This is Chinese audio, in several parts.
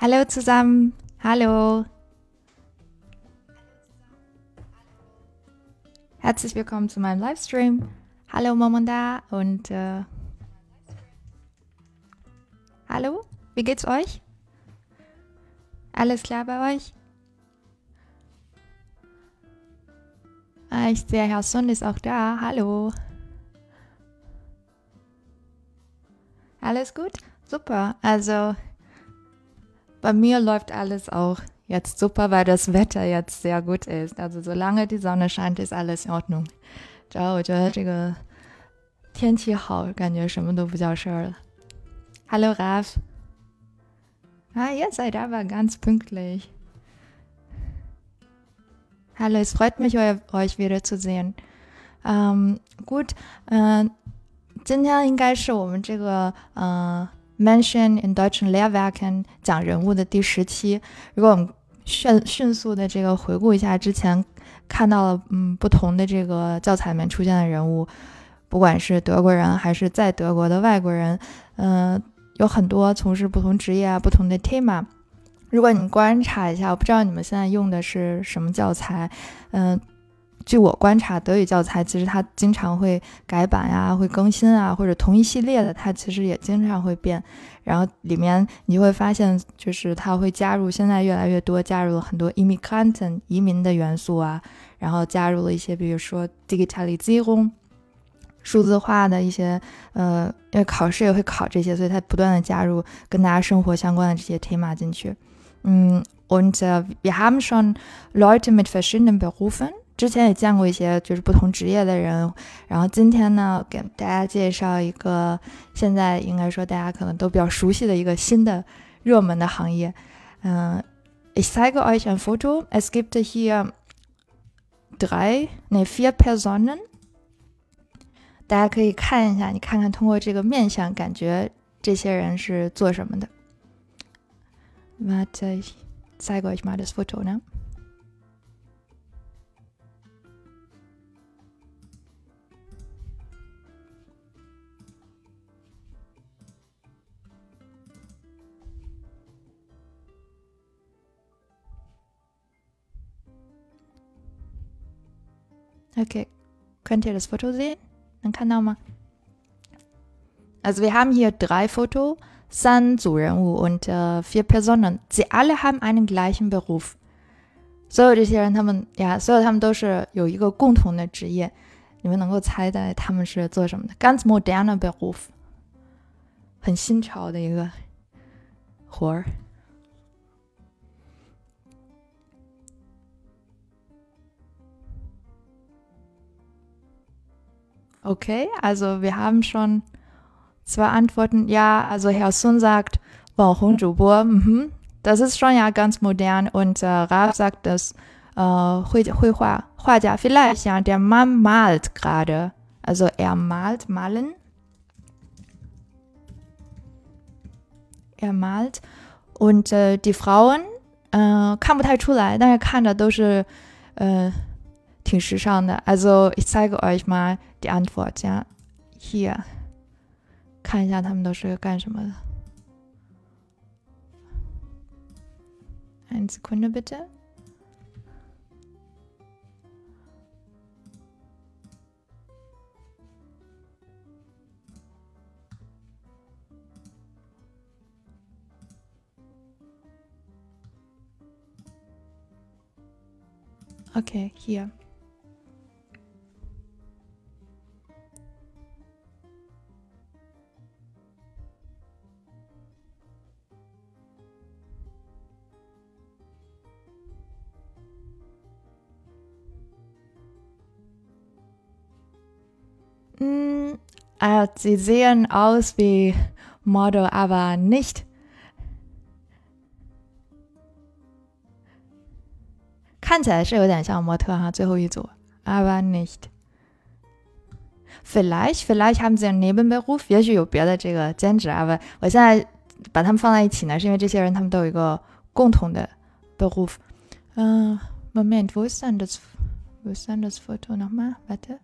Hallo zusammen, hallo. Herzlich willkommen zu meinem Livestream. Hallo Momanda und äh, hallo, wie geht's euch? Alles klar bei euch? Ah, ich sehe, Herr Sonn ist auch da. Hallo. Alles gut? Super. Also bei mir läuft alles auch jetzt super, weil das Wetter jetzt sehr gut ist. Also solange die Sonne scheint, ist alles in Ordnung. 只要我觉得这个天气好，感觉什么都不叫事儿了。Hallo Raf. Ah, ihr seid aber ganz pünktlich. Hallo, es freut mich, euch wiederzusehen. Ähm, gut, äh, 今天应该是我们这个呃 Mention in deutschen Lehrwerken 讲人物的第十期。如果我们迅迅速的这个回顾一下之前看到了嗯不同的这个教材里面出现的人物，不管是德国人还是在德国的外国人，嗯，有很多从事不同职业啊，不同的 tema。如果你观察一下，我不知道你们现在用的是什么教材，嗯。据我观察，德语教材其实它经常会改版呀，会更新啊，或者同一系列的，它其实也经常会变。然后里面你会发现，就是它会加入，现在越来越多加入了很多 i m m i g r a n t 移民的元素啊，然后加入了一些，比如说 digitalization 数字化的一些，呃，因为考试也会考这些，所以它不断的加入跟大家生活相关的这些 Thema 进去。嗯，und wir haben schon Leute mit verschiedenen Berufen。之前也见过一些就是不同职业的人，然后今天呢，给大家介绍一个现在应该说大家可能都比较熟悉的一个新的热门的行业。嗯，Ich zeige euch ein Foto. Es gibt hier drei, ne vier Personen. 大家可以看一下，你看看通过这个面相，感觉这些人是做什么的。Warte, ich zeige euch mal das Foto, ne? Okay, könnt ihr das Foto sehen? Dann kann auch mal. Also wir haben hier drei Fotos, San, Zurenwu und äh, vier Personen. Sie alle haben einen gleichen Beruf. 所有这些人，他们呀，所有他们都是有一个共同的职业。你们能够猜猜他们是做什么的？Ganz moderner Beruf，很新潮的一个活儿。 Okay, also wir haben schon zwei Antworten. Ja, also Herr Sun sagt, Warum Zhubo, mhm, das ist schon ja ganz modern. Und äh, Raf sagt, dass äh, Hui, Hui Hua, Huajia, vielleicht ja, der Mann malt gerade. Also er malt, malen. Er malt. Und äh, die Frauen äh, 看不太出来，但是看着都是呃 挺时尚的。Also ich zeige euch mal die Antwort, ja. Hier. 看一下他们都是干什么的。Eine Sekunde bitte. Okay, hier. Äh, sie sehen aus wie Model, aber nicht. 看起来是有点像模特哈，最后一组，aber nicht。Vielleicht, vielleicht haben sie einen Nebenberuf，也许有别的这个兼职，aber 我现在把他们放在一起呢，是因为这些人他们都有一个共同的 Beruf。嗯、uh,，Moment，wo ist denn das？Wo ist denn das Foto nochmal？Warte。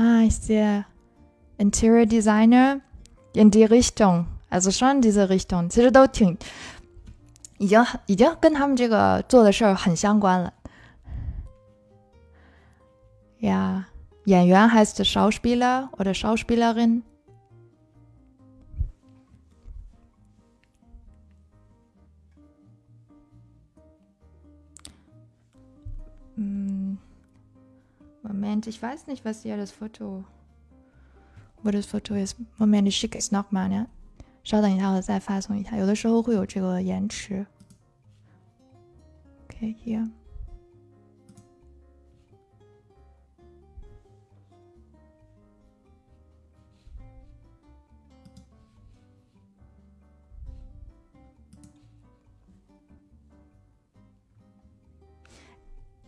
Ah, ich sehe Interior Designer in die Richtung, also schon diese Richtung，其实都挺，已经已经跟他们这个做的事儿很相关了。Ja, 演员 heißt Schauspieler oder Schauspielerin. Moment, ich weiß nicht, was hier das Foto, wo das Foto ist. Moment, ich schicke es nochmal, ne? 稍等一下，我再发送一下。有的时候会有这个延迟。Okay, hier.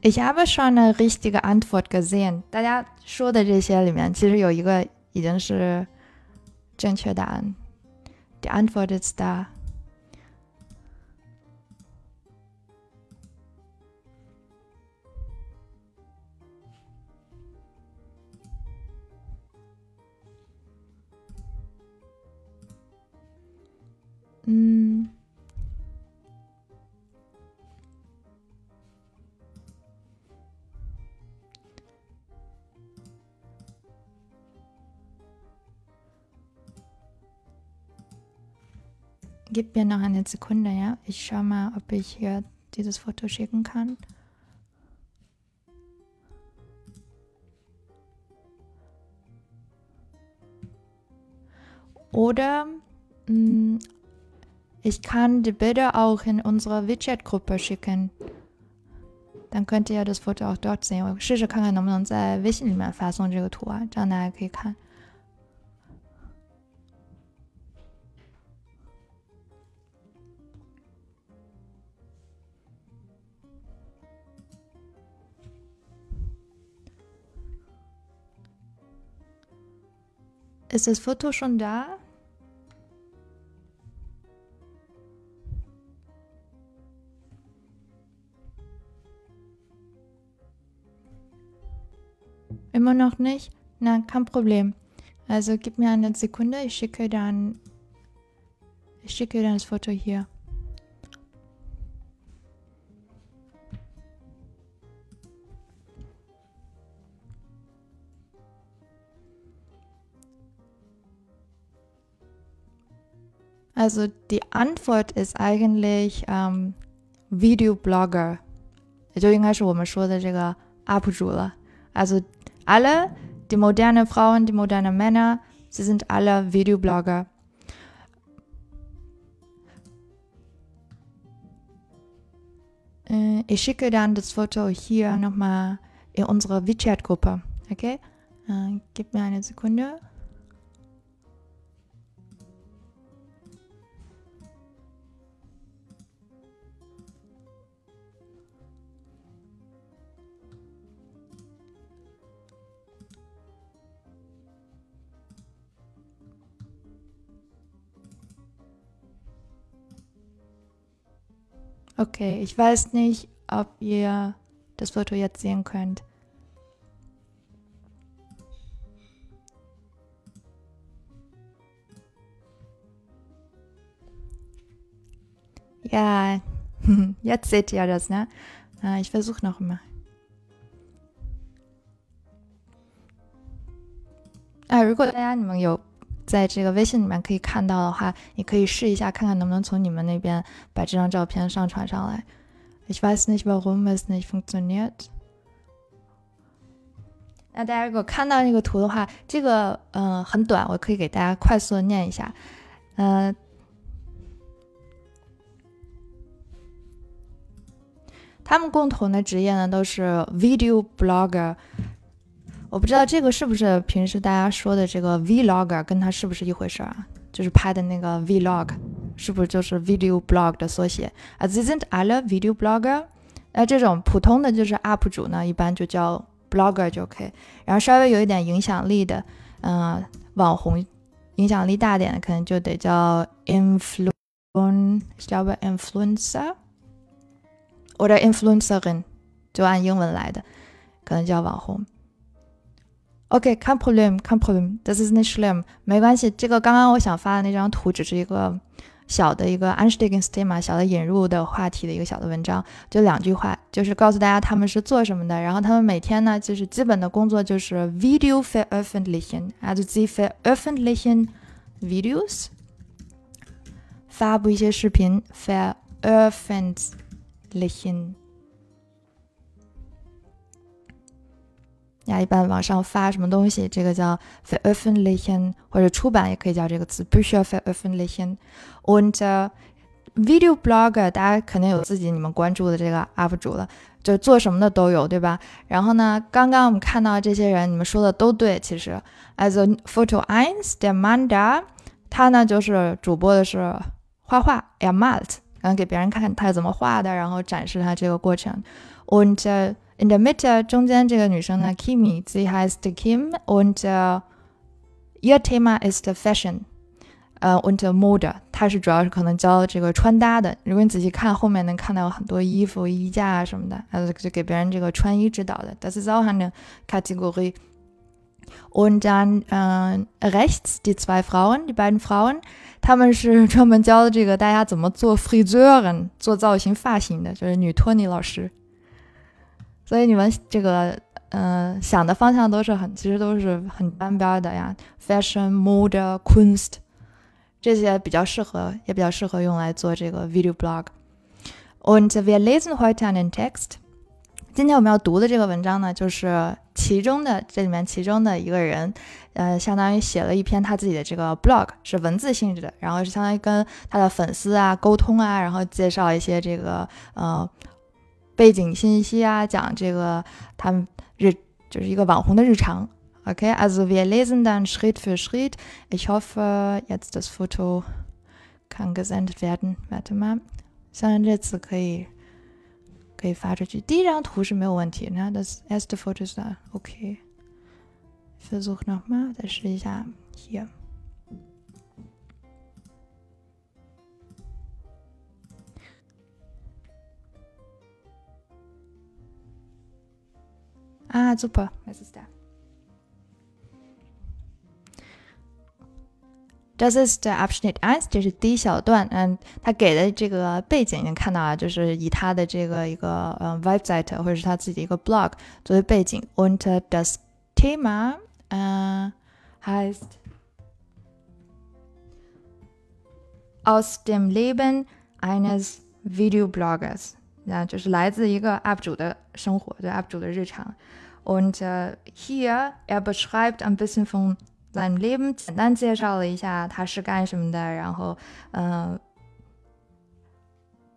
Ich habe schon eine richtige Antwort gesehen。大家说的这些里面，其实有一个已经是正确答案。Die Antwort ist da。嗯。 Gib mir noch eine Sekunde, ja? Ich schau mal, ob ich hier dieses Foto schicken kann. Oder mh, hm, ich kann die Bilder auch in unsere WeChat-Gruppe schicken. Dann könnt ihr das Foto auch dort sehen. 我试试看看能不能在微信里面发送这个图啊，这样大家可以看。 Ist das Foto schon da? Immer noch nicht? Na, kein Problem. Also gib mir eine Sekunde, ich schicke dann ich schicke dann das Foto hier. Also die Antwort ist eigentlich ähm, Videoblogger，也就应该是我们说的这个 UP 主了。Also alle, die moderne Frauen, die moderne Männer, sie sind alle Videoblogger. Äh, ich schicke dann das Foto hier nochmal in unsere WeChat-Gruppe. Okay? Äh, gib mir eine Sekunde. Okay, ich weiß nicht, ob ihr das Foto jetzt sehen könnt. Ja, jetzt seht ihr das, ne? Äh, ich versuche noch mal. Ah, 이거 대한 막 요. 在这个微信里面可以看到的话，你可以试一下，看看能不能从你们那边把这张照片上传上来。Ich weiß nicht, warum es next to nute。那大家如果看到那个图的话，这个嗯很短，我可以给大家快速的念一下。嗯，他们共同的职业呢都是 video blogger。我不知道这个是不是平时大家说的这个 vlogger，跟它是不是一回事啊？就是拍的那个 vlog，是不是就是 video blog 的缩写啊？This isn't alle video blogger。那这种普通的就是 UP 主呢，一般就叫 blogger 就可以。然后稍微有一点影响力的，嗯，网红，影响力大点的，可能就得叫 influencer，叫不 influencer，或者 influencerin，就按英文来的，可能叫网红。OK，kein Problem，kein Problem，das is nicht schlimm，没关系。这个刚刚我想发的那张图只是一个小的一个 Einstiegsthema，小的引入的话题的一个小的文章，就两句话，就是告诉大家他们是做什么的。然后他们每天呢，就是基本的工作就是 Video veröffentlichen，also sie veröffentlichen Videos，发布一些视频，veröffentlichen。呀，一般网上发什么东西，这个叫 veröffentlichen，或者出版也可以叫这个词，Bücher veröffentlichen。Und Video Blogger，大家肯定有自己你们关注的这个 UP 主了，就做什么的都有，对吧？然后呢，刚刚我们看到这些人，你们说的都对，其实，as Photo eins der Mann da，他呢就是主播的是画画，er malt，然后给别人看他是怎么画的，然后展示他这个过程。Und In der Mitte 中间这个女生呢，Kimi，sie heißt Kim und ihr Thema ist Fashion，呃，und Mode，她是主要是可能教这个穿搭的。如果你仔细看后面，能看到很多衣服、衣架啊什么的，还有就给别人这个穿衣指导的。Das ist auch eine Kategorie. Und dann äh, rechts die zwei Frauen, die beiden Frauen, 他们是专门教这个大家怎么做 Friseuren，做造型发型的，就是女托尼老师。所以你们这个，嗯，想的方向都是很，其实都是很单边的呀。Fashion, Mode, Kunst，这些比较适合，也比较适合用来做这个 video blog。Und wir lesen heute einen Text。今天我们要读的这个文章呢，就是其中的这里面其中的一个人，呃，相当于写了一篇他自己的这个 blog，是文字性质的，然后是相当于跟他的粉丝啊沟通啊，然后介绍一些这个，呃。背景信息啊，讲这个他们日就是一个网红的日常。Okay, also wir lesen dann Schritt für Schritt. Ich hoffe, jetzt das Foto kann gesendet werden. Warte mal，相信这次可以可以发出去。第一张图是没有问题，那 das erste Foto ist da. Okay. Ich versuche nochmal，再试一下 hier。 Ah, super. Was ist da? Das ist der Abschnitt eins，这是第一小段。嗯，他给的这个背景你看到啊，就是以他的这个一个呃 Website 或者是他自己一个 blog 作为背景。Und das Thema äh, heißt aus dem Leben eines Videobloggers，那就是来自一个 UP 主的生活，对 UP 主的日常。Und äh, hier, er beschreibt ein bisschen von seinem Leben，简单介绍了一下他是干什么的，然后，嗯、呃，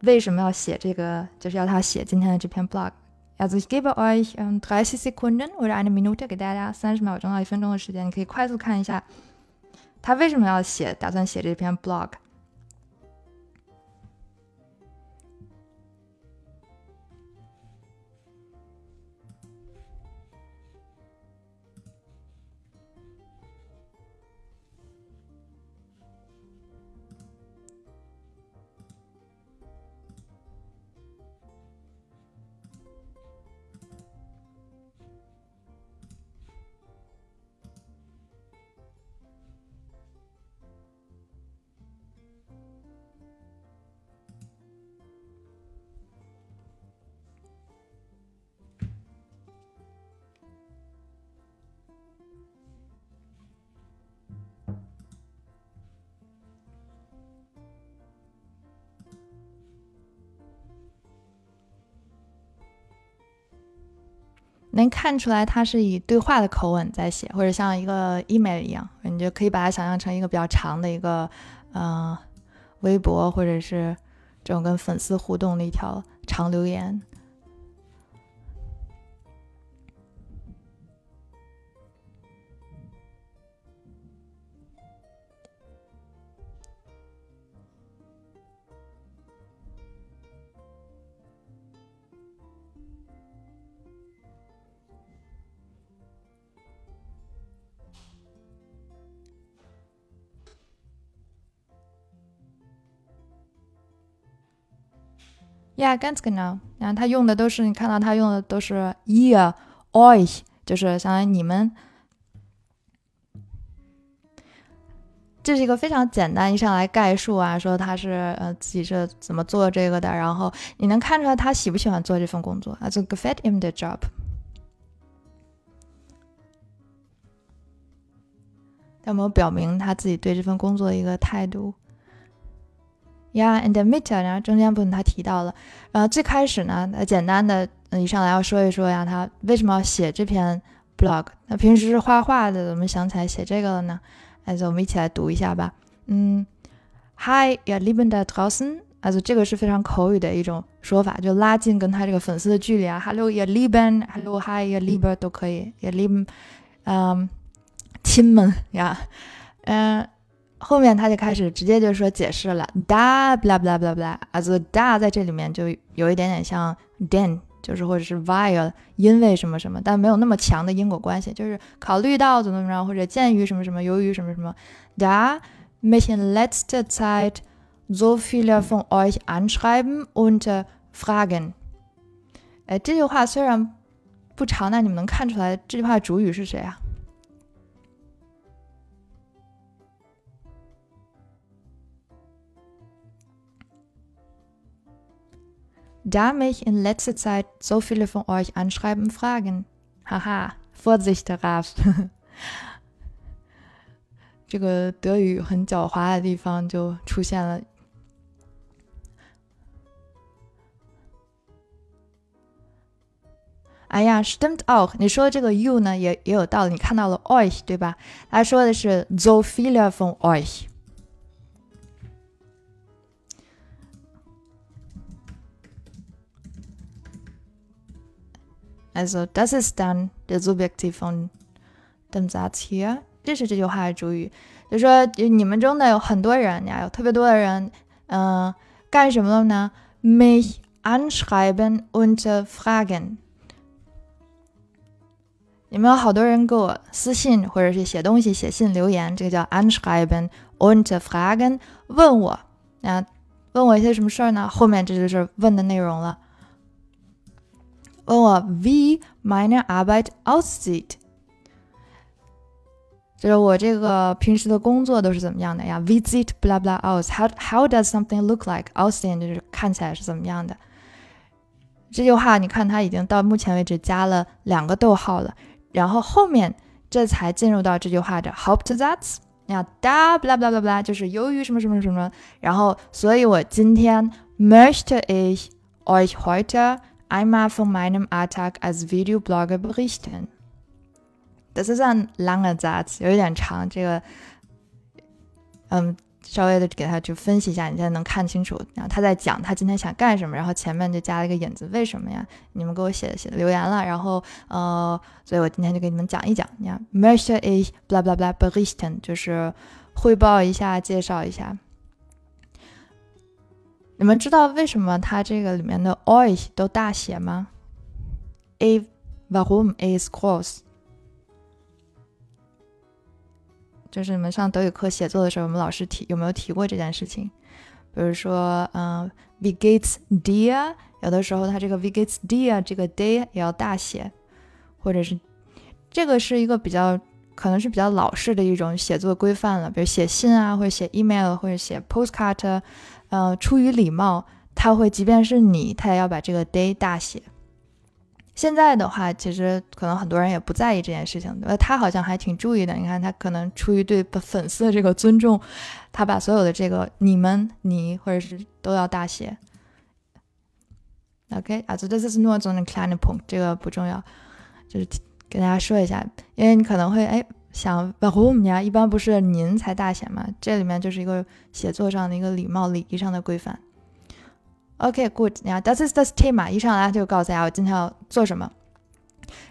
为什么要写这个，就是要他写今天的这篇 blog。Also ich gebe euch ähm, 30 Sekunden oder eine Minute，给大家三十秒钟到一分钟的时间，你可以快速看一下他为什么要写，打算写这篇 blog。 能看出来，他是以对话的口吻在写，或者像一个 email 一样，你就可以把它想象成一个比较长的一个，呃，微博，或者是这种跟粉丝互动的一条长留言。Yeah, ganz genau. 然后他用的都是你看到他用的都是 ihr, euch，就是相当于你们。这是一个非常简单，一上来概述啊，说他是呃自己是怎么做这个的，然后你能看出来他喜不喜欢做这份工作啊，就 g e f e t him the job。有没有表明他自己对这份工作的一个态度。？Yeah, in the middle，然后中间部分他提到了，然后最开始呢，他简单的嗯一上来要说一说呀，他为什么要写这篇 blog？那平时是画画的，怎么想起来写这个了呢？哎，我们一起来读一下吧。嗯，Hi, ihr Lieben da draußen，啊，这个是非常口语的一种说法，就拉近跟他这个粉丝的距离啊。Hello, ihr Lieben，Hello, Hi, ihr Lieben 都可以，ihr Lieben，嗯。亲们呀，嗯，后面他就开始直接就说解释了，da bla bla bla blah，啊，这 da 在这里面就有一点点像 then，就是或者是 vile，因为什么什么，但没有那么强的因果关系，就是考虑到怎么怎么样，或者鉴于什么什么，由于什么什么，da mich in letzter Zeit so viele von euch anschreiben und fragen。哎，这句话虽然不长，但你们能看出来这句话主语是谁啊 ？Da mich in letzter Zeit so viele von euch anschreiben und fragen. Haha, Vorsicht, Raf. 这个德语很狡猾的地方就出现了。哎呀，stimmt auch。你说这个 you 呢，也也有道理。你看到了 euch 对吧？他说的是 so viele von euch。 Also das ist dann der Subjektiv von dem Satz hier。这是这句话的主语，就说你们中的有很多人呀，有特别多的人，嗯、干什么了呢？Mich anschreiben und fragen。你们有好多人给我私信或者是写东西、写信、留言，这个叫 anschreiben und fragen，问我啊，问我一些什么事儿呢？后面这就是问的内容了。问我 we meine Arbeit aussieht，就是我这个平时的工作都是怎么样的呀？Wie sieht blah blah aus？How how does something look like？Aussehen 就是看起来是怎么样的。这句话你看，它已经到目前为止加了两个逗号了，然后后面这才进入到这句话的 Hauptsatz。那 da blah blah blah blah 就是由于什么什么什么，然后所以我今天 möchte ich euch heute einmal von meinem Alltag als Videoblogger berichten. Das ist ein langer Satz，有一点长。这个，嗯，稍微的给他就分析一下，你现在能看清楚。然后他在讲他今天想干什么，然后前面就加了一个引子，为什么呀？你们给我写写留言了，然后呃，所以我今天就给你们讲一讲。你看，möchte ich blah blah blah berichten，就是汇报一下，介绍一下。你们知道为什么它这个里面的 euch 都大写吗？A warum is groß？就是你们上德语课写作的时候，我们老师提有没有提过这件事情？比如说，嗯，wie geht's dir？有的时候它这个 wie geht's dir 这个 day 也要大写，或者是这个是一个比较可能是比较老式的一种写作规范了，比如写信啊，或者写 email，或者写 postcard。呃，出于礼貌，他会即便是你，他也要把这个 day 大写。现在的话，其实可能很多人也不在意这件事情，呃，他好像还挺注意的。你看，他可能出于对粉丝的这个尊重，他把所有的这个你们、你或者是都要大写。OK，啊，这这是诺总的 kleine Punkt，这个不重要，就是跟大家说一下，因为你可能会哎。想保护我们家，一般不是您才大写吗？这里面就是一个写作上的一个礼貌礼仪上的规范。OK，good，你看，Das ist das Thema。一上来就告诉大家我今天要做什么，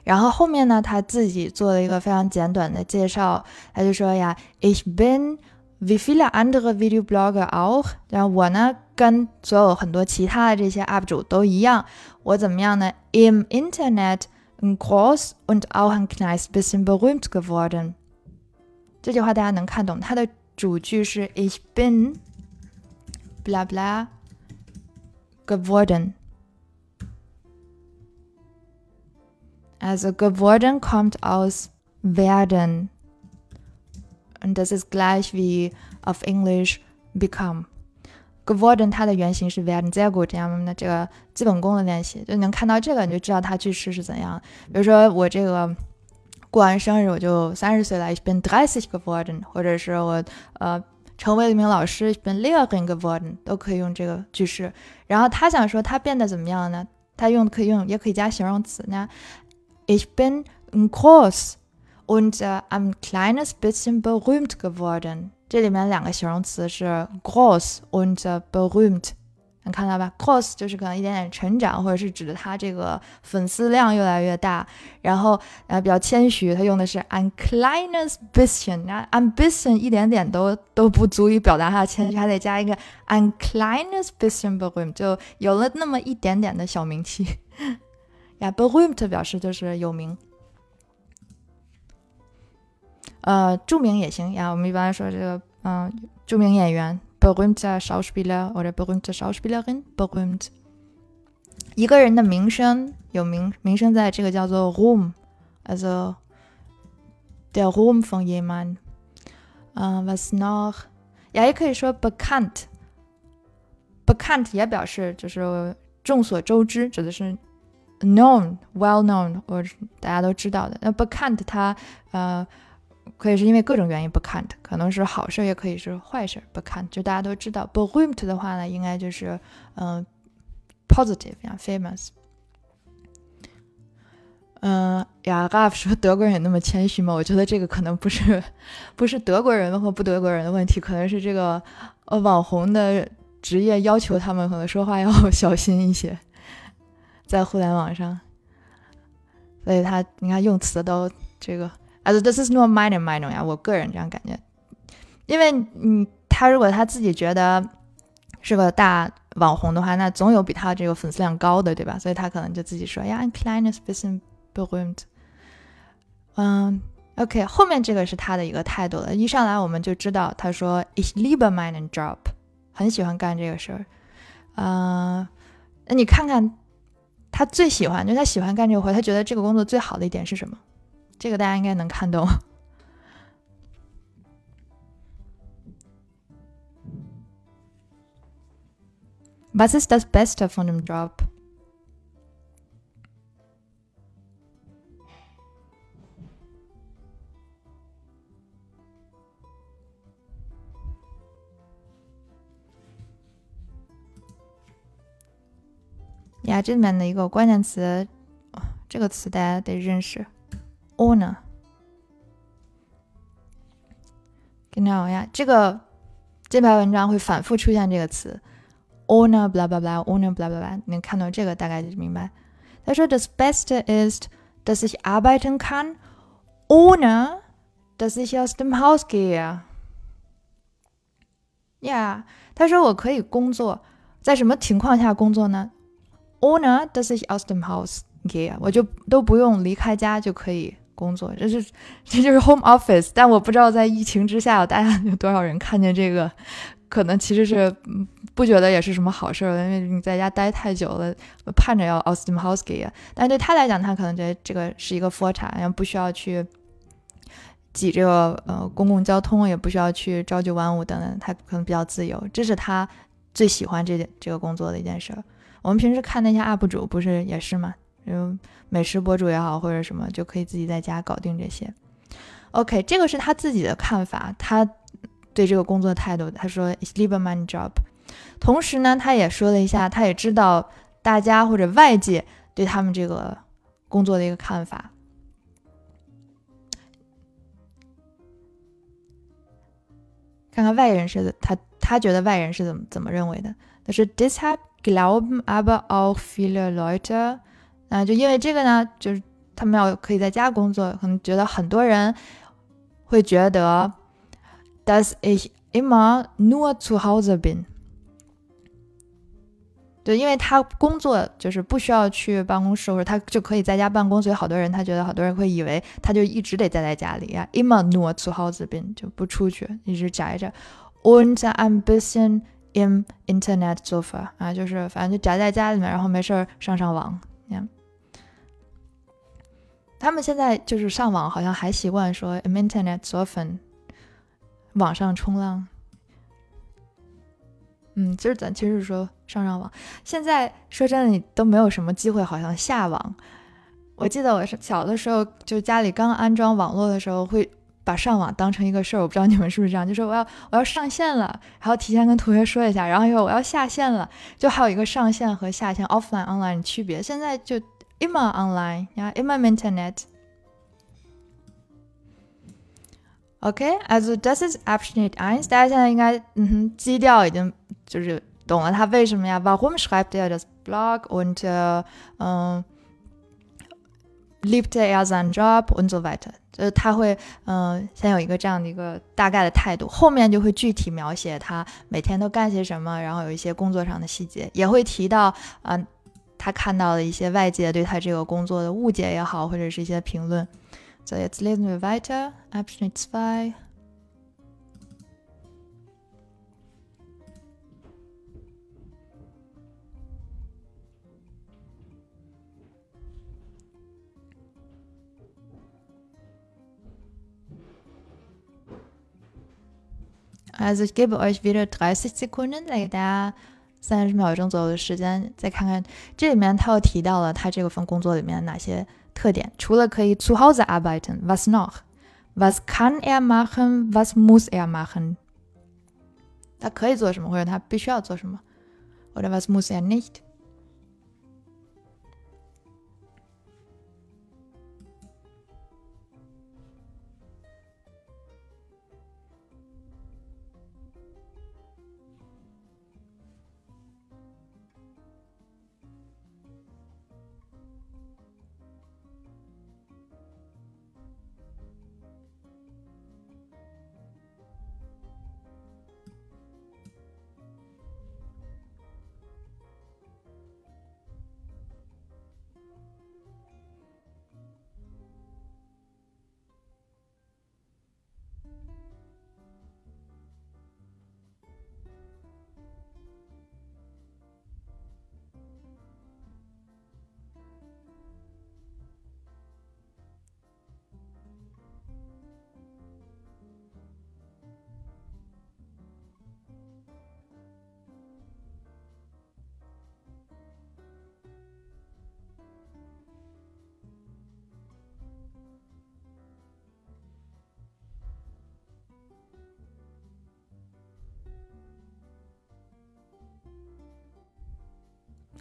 然后后面呢，他自己做了一个非常简短的介绍，他就说呀，Ich bin wie viele andere Videoblogger auch。然后我呢，跟所有很多其他的这些 UP 主都一样，我怎么样呢？Im Internet。groß und auch ein kleines bisschen berühmt geworden。这句话大家能看懂，它的主句是 Ich bin bla bla geworden。Also geworden kommt aus werden das ist gleich wie auf English become。 Geworden 它的原型是 werden，Zego 这样的这个基本功的练习，就能看到这个，你就知道它句式是怎样。比如说我这个过完生日我就三十岁了，ich bin dreißig geworden，或者是我呃成为了一名老师，ich bin Lehrerin geworden，都可以用这个句式。然后他想说他变得怎么样呢？他用可以用，也可以加形容词呢。Ich bin groß und ein kleines bisschen berühmt geworden。这里面两个形容词是 groß und berühmt，能看到吧？groß 就是可能一点点成长，或者是指的他这个粉丝量越来越大。然后呃比较谦虚，他用的是 ein kleines bisschen，那 ein bisschen 一点点都都不足以表达他的谦虚，还得加一个 ein kleines bisschen berühmt，就有了那么一点点的小名气。呀，berühmt 表示就是有名。呃，著名也行呀。我们一般说这个，嗯，著名演员，berühmter Schauspieler oder berühmte Schauspielerin，berühmt。一个人的名声有名，名声在这个叫做 Ruhm，also der Ruhm von jemand。嗯，was noch？呀，也可以说 bekannt，bekannt 也表示就是众所周知，指的是 known，well known，或者大家都知道的。那 bekannt 它，呃。可以是因为各种原因不看的，可能是好事，也可以是坏事不看。就大家都知道，berühmt 的话呢，应该就是嗯，positive 呀，famous。嗯呀，Ralph 说德国人也那么谦虚吗？我觉得这个可能不是，不是德国人或不德国人的问题，可能是这个呃网红的职业要求他们可能说话要小心一些，在互联网上，所以他你看用词都这个。啊，this is not my my 呀，我个人这样感觉，因为你，他如果他自己觉得是个大网红的话，那总有比他这个粉丝量高的，对吧？所以他可能就自己说呀，I'm kleines bisschen berühmt。嗯，OK，后面这个是他的一个态度了。一上来我们就知道，他说 ich liebe meinen Job，很喜欢干这个事儿。嗯，那你看看他最喜欢，就他喜欢干这个活，他觉得这个工作最好的一点是什么？这个大家应该能看懂。Was ist das Beste von dem Job? Ja, 这里面的一个关键词，这个词大家得认识。owner。genau 呀，这个这篇文章会反复出现这个词，owner blah blah blah owner blah blah blah。你看到这个大概就明白。他说：“Das Beste ist, dass ich arbeiten kann, ohne dass ich aus dem Haus gehe。” Ja，他说我可以工作，在什么情况下工作呢？Ohne dass ich aus dem Haus gehe，我就都不用离开家就可以工作，这是这就是 home office，但我不知道在疫情之下，大家有多少人看见这个，可能其实是不觉得也是什么好事儿，因为你在家待太久了，盼着要 aus dem Haus gehen，但对他来讲，他可能觉得这个是一个 f o r t 然后不需要去挤这个呃公共交通，也不需要去朝九晚五等等，他可能比较自由，这是他最喜欢这件这个工作的一件事儿。我们平时看那些 UP 主，不是也是吗？嗯，美食博主也好，或者什么，就可以自己在家搞定这些。OK，这个是他自己的看法，他对这个工作态度。他说：“It's live my job。”同时呢，他也说了一下，他也知道大家或者外界对他们这个工作的一个看法。看看外人是他他觉得外人是怎么怎么认为的。他说：“Deshalb glauben aber auch viele Leute。”啊，就因为这个呢，就是他们要可以在家工作，可能觉得很多人会觉得，Does ich immer nur zu Hause bin。对，因为他工作就是不需要去办公室，或者他就可以在家办公，所以好多人他觉得好多人会以为他就一直得待在家里呀，immer nur zu Hause bin 就不出去，一直宅着。Und ein bisschen im Internet sofa 啊，就是反正就宅在家里面，然后没事儿上上网，你看。他们现在就是上网，好像还习惯说 internet soften，网上冲浪。嗯，其实咱其实是说上上网。现在说真的，你都没有什么机会，好像下网。我记得我是小的时候，就家里刚安装网络的时候，会把上网当成一个事儿。我不知道你们是不是这样，就说我要我要上线了，然后提前跟同学说一下，然后又我要下线了，就还有一个上线和下线 （offline online） 的区别。现在就 immer online，呀，immer im Internet。OK，also das ist Abschnitt eins。大家现在应该嗯哼基调已经就是懂了他为什么呀？Warum schreibt er das Blog und ähm Liebt er seinen Job und so weiter，就是他会嗯先有一个这样的一个大概的态度，后面就会具体描写他每天都干些什么，然后有一些工作上的细节，也会提到啊他看到的一些外界对他这个工作的误解也好，或者是一些评论。So jetzt lesen wir weiter. Abschnitt 2. Also ich gebe euch wieder 30 Sekunden，再给大家三十秒钟左右的时间，再看看这里面他又提到了他这个份工作里面哪些特点。除了可以 zu Hause arbeiten，was noch？Was kann er machen？Was muss er machen？他可以做什么，或者他必须要做什么？Oder was muss er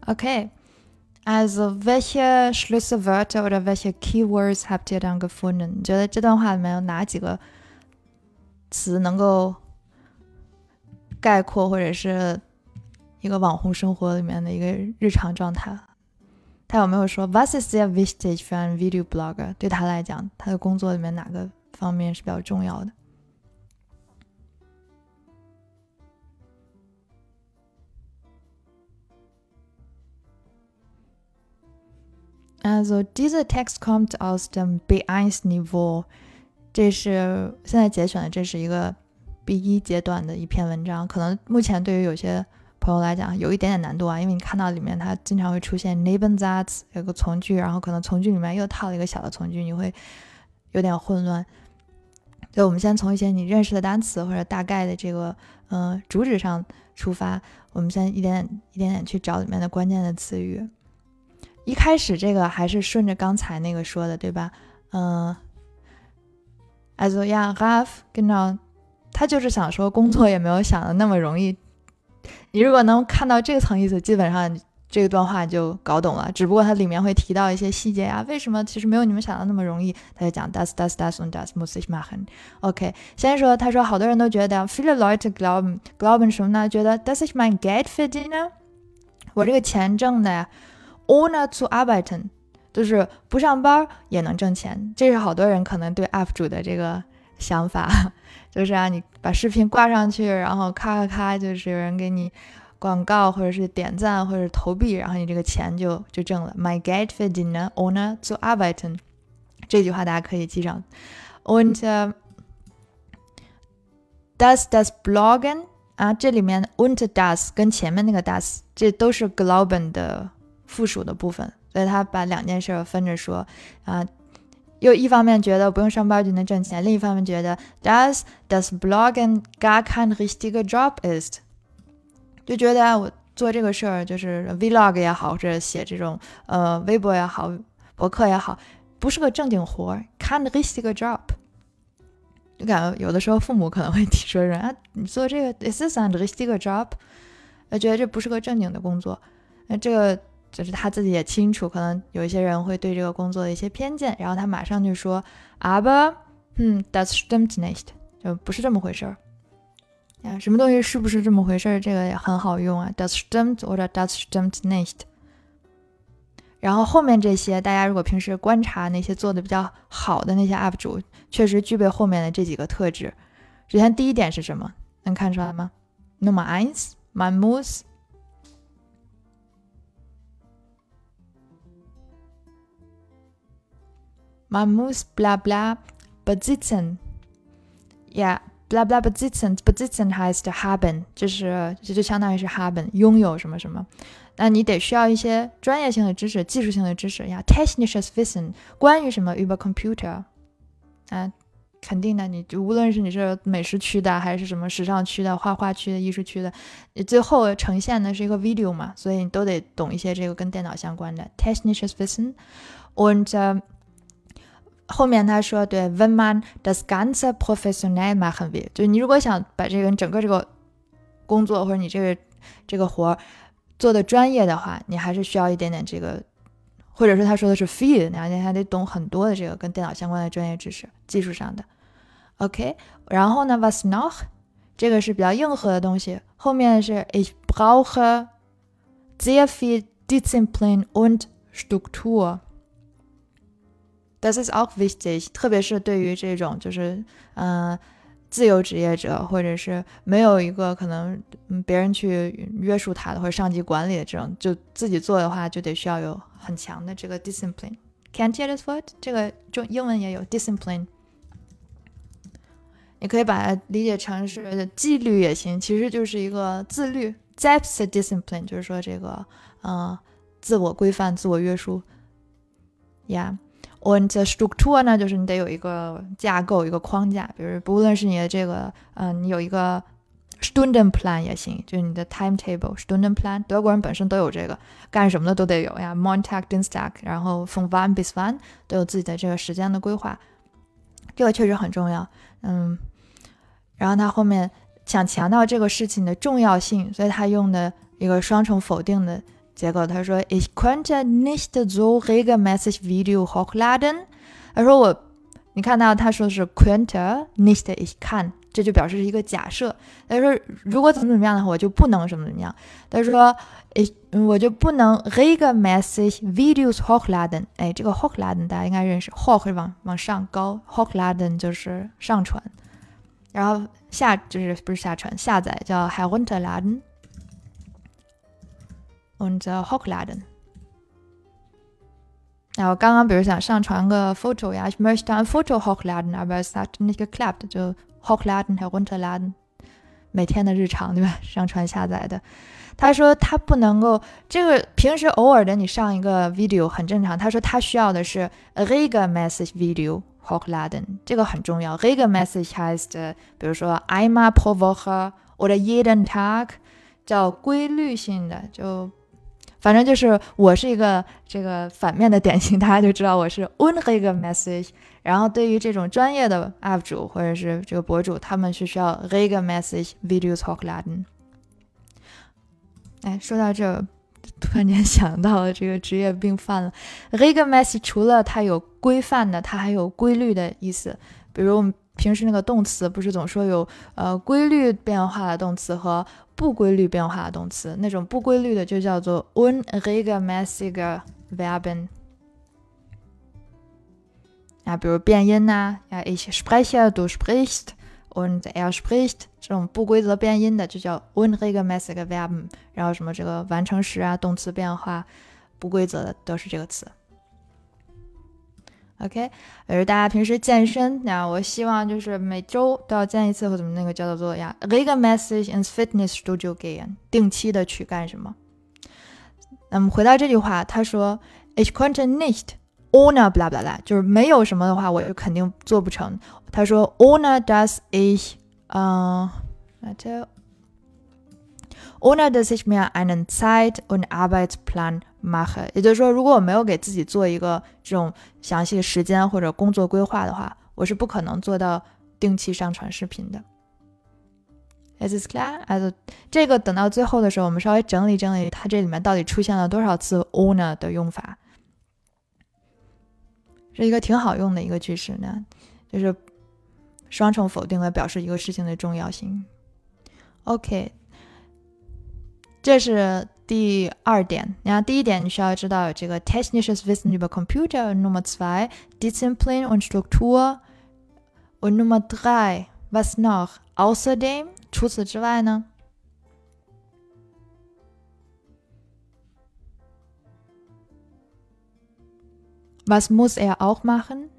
Okay，also welche Schlüsselwörter oder welche Keywords habt ihr dann gefunden？你觉得这段话里面有哪几个词能够概括，或者是一个网红生活里面的一个日常状态？他有没有说 Was ist sehr wichtig für einen Videoblogger？对他来讲，他的工作里面哪个方面是比较重要的？Also dieser Text kommt aus dem B1-Niveau，这是现在节选的，这是一个 B1 阶段的一篇文章。可能目前对于有些朋友来讲有一点点难度啊，因为你看到里面它经常会出现 Nebensatz 有个从句，然后可能从句里面又套了一个小的从句，你会有点混乱。所以我们先从一些你认识的单词或者大概的这个嗯主旨上出发，我们先一点点一点点去找里面的关键的词语。一开始这个还是顺着刚才那个说的，对吧？嗯，also ja, Ralf, genau，他就是想说工作也没有想的那么容易。你如果能看到这层意思，基本上这段话就搞懂了。只不过它里面会提到一些细节呀，为什么其实没有你们想的那么容易？他就讲 das, das, das und das muss ich machen. OK，先说他说好多人都觉得，viele Leute glauben glauben 什么呢？觉得 dass ich mein Geld verdiene，我这个钱挣的呀。Ohne zu arbeiten，就是不上班也能挣钱，这是好多人可能对 UP 主的这个想法，就是啊，你把视频挂上去，然后咔咔咔，就是有人给你广告或者是点赞或者投币，然后你这个钱就就挣了。My Geld verdienen ohne zu arbeiten，这句话大家可以记上。Und das das Bloggen 啊，这里面 und das 跟前面那个 das 这都是 globen 的。附属的部分，所以他把两件事分着说啊。又一方面觉得不用上班就能挣钱，另一方面觉得 Does does Bloggen gar kein richtiger Job is，就觉得我做这个事儿就是 Vlog 也好，或者写这种呃微博也好，博客也好，不是个正经活儿，kein richtiger Job。就感觉有的时候父母可能会提出说啊，你做这个 is this a richtiger job？呃，觉得这不是个正经的工作，那这个。就是他自己也清楚，可能有一些人会对这个工作的一些偏见，然后他马上就说，aber，嗯，das stimmt nicht，就不是这么回事儿。呀，什么东西是不是这么回事儿？这个也很好用啊，das stimmt oder das stimmt nicht。然后后面这些，大家如果平时观察那些做的比较好的那些 UP 主，确实具备后面的这几个特质。首先第一点是什么？能看出来吗？Nummer eins，man muss Man muss bla bla besitzen. Ja, bla bla besitzen. Besitzen heißt haben，就是这就相当于是 haben，拥有什么什么。那你得需要一些专业性的知识、技术性的知识呀。Technisches Wissen，关于什么 über Computer。啊，肯定的，你就无论是你是美食区的，还是什么时尚区的、画画区的、艺术区的，你最后呈现的是一个 video 嘛，所以你都得懂一些这个跟电脑相关的 Technisches Wissen und 后面他说，对，wenn man das Ganze professionell machen will，就你如果想把这个整个这个工作或者你这个这个活做的专业的话，你还是需要一点点这个，或者说他说的是 feel，你还得懂很多的这个跟电脑相关的专业知识、技术上的。OK，然后呢，was noch？这个是比较硬核的东西。后面是 ich brauche sehr viel Disziplin und Struktur。This ist auch wichtig，特别是对于这种就是嗯自由职业者，或者是没有一个可能别人去约束他的，或者上级管理的这种，就自己做的话，就得需要有很强的这个 discipline。Can't you just what？这个中英文也有 discipline，你可以把它理解成是纪律也行，其实就是一个自律。Self-discipline 就是说这个嗯自我规范、自我约束。Yeah。Und Struktur 呢，就是你得有一个架构，一个框架。比如，不论是你的这个，嗯，你有一个 student plan 也行，就是你的 timetable student plan，。德国人本身都有这个，干什么的都得有呀，Montag、Dienstag，然后 von wann bis wann 都有自己的这个时间的规划。这个确实很重要，嗯。然后他后面想强调这个事情的重要性，所以他用的一个双重否定的。结果他说：“Ich könnte nicht so regelmäßig Video hochladen。”他说我，你看到他说的是 könnte nicht ich kann，这就表示是一个假设。他说如果怎么怎么样的话，我就不能什么怎么样。他说：“ich 我就不能 regelmäßig Videos hochladen。”哎，这个 hochladen 大家应该认识，hoch 是往往上高，hochladen 就是上传，然后下就是不是下传，下载叫 herunterladen。Und hochladen。那我刚刚比如想上传个 Foto 呀，ich möchte ein Foto hochladen，aber es hat nicht geklappt，就 hochladen herunterladen，每天的日常对吧？上传下载的。他说他不能够，这个平时偶尔的你上一个 video 很正常。他说他需要的是 r e g a m e s s a g e Video hochladen，这个很重要。r e g a m e s s a g e heißt，比如说 einmal pro Woche oder jeden Tag，叫规律性的就。反正就是我是一个这个反面的典型，大家就知道我是 unregelmäßig。然后对于这种专业的 UP 主或者是这个博主，他们是需要 regelmäßig Videos hochladen。哎，说到这，突然间想到了这个职业病犯了。regelmäßig 除了它有规范的，它还有规律的意思。比如我们平时那个动词，不是总说有呃规律变化的动词和。不规律变化的动词，那种不规律的就叫做 unregelmäßige Verben。啊，比如变音呐，啊，ich spreche，du sprichst，und er spricht，这种不规则变音的就叫 unregelmäßige Verben。然后什么这个完成时啊，动词变化不规则的都是这个词。OK，而大家平时健身，那我希望就是每周都要健一次，或怎么那个叫做做呀，regelmäßig ins Fitnessstudio g a i n 定期的去干什么？那么回到这句话，他说，Ich konnte nicht ohne bla bla bla，就是没有什么的话，我就肯定做不成。他说 ohne dass ich，呃，warte。ohne dass ich mir einen Zeit- und Arbeitsplan mahe 也就是说，如果我没有给自己做一个这种详细时间或者工作规划的话，我是不可能做到定期上传视频的。Is is clear？as，这个等到最后的时候，我们稍微整理整理，它这里面到底出现了多少次 ohne 的用法，是一个挺好用的一个句式呢，就是双重否定来表示一个事情的重要性。OK。这是第二点。然后第一点，你需要知道这个 technisches Wissen über Computer. Nummer zwei Disziplin und Struktur. Und Nummer drei, was noch? Außerdem, 除此之外呢？Was muss er auch machen?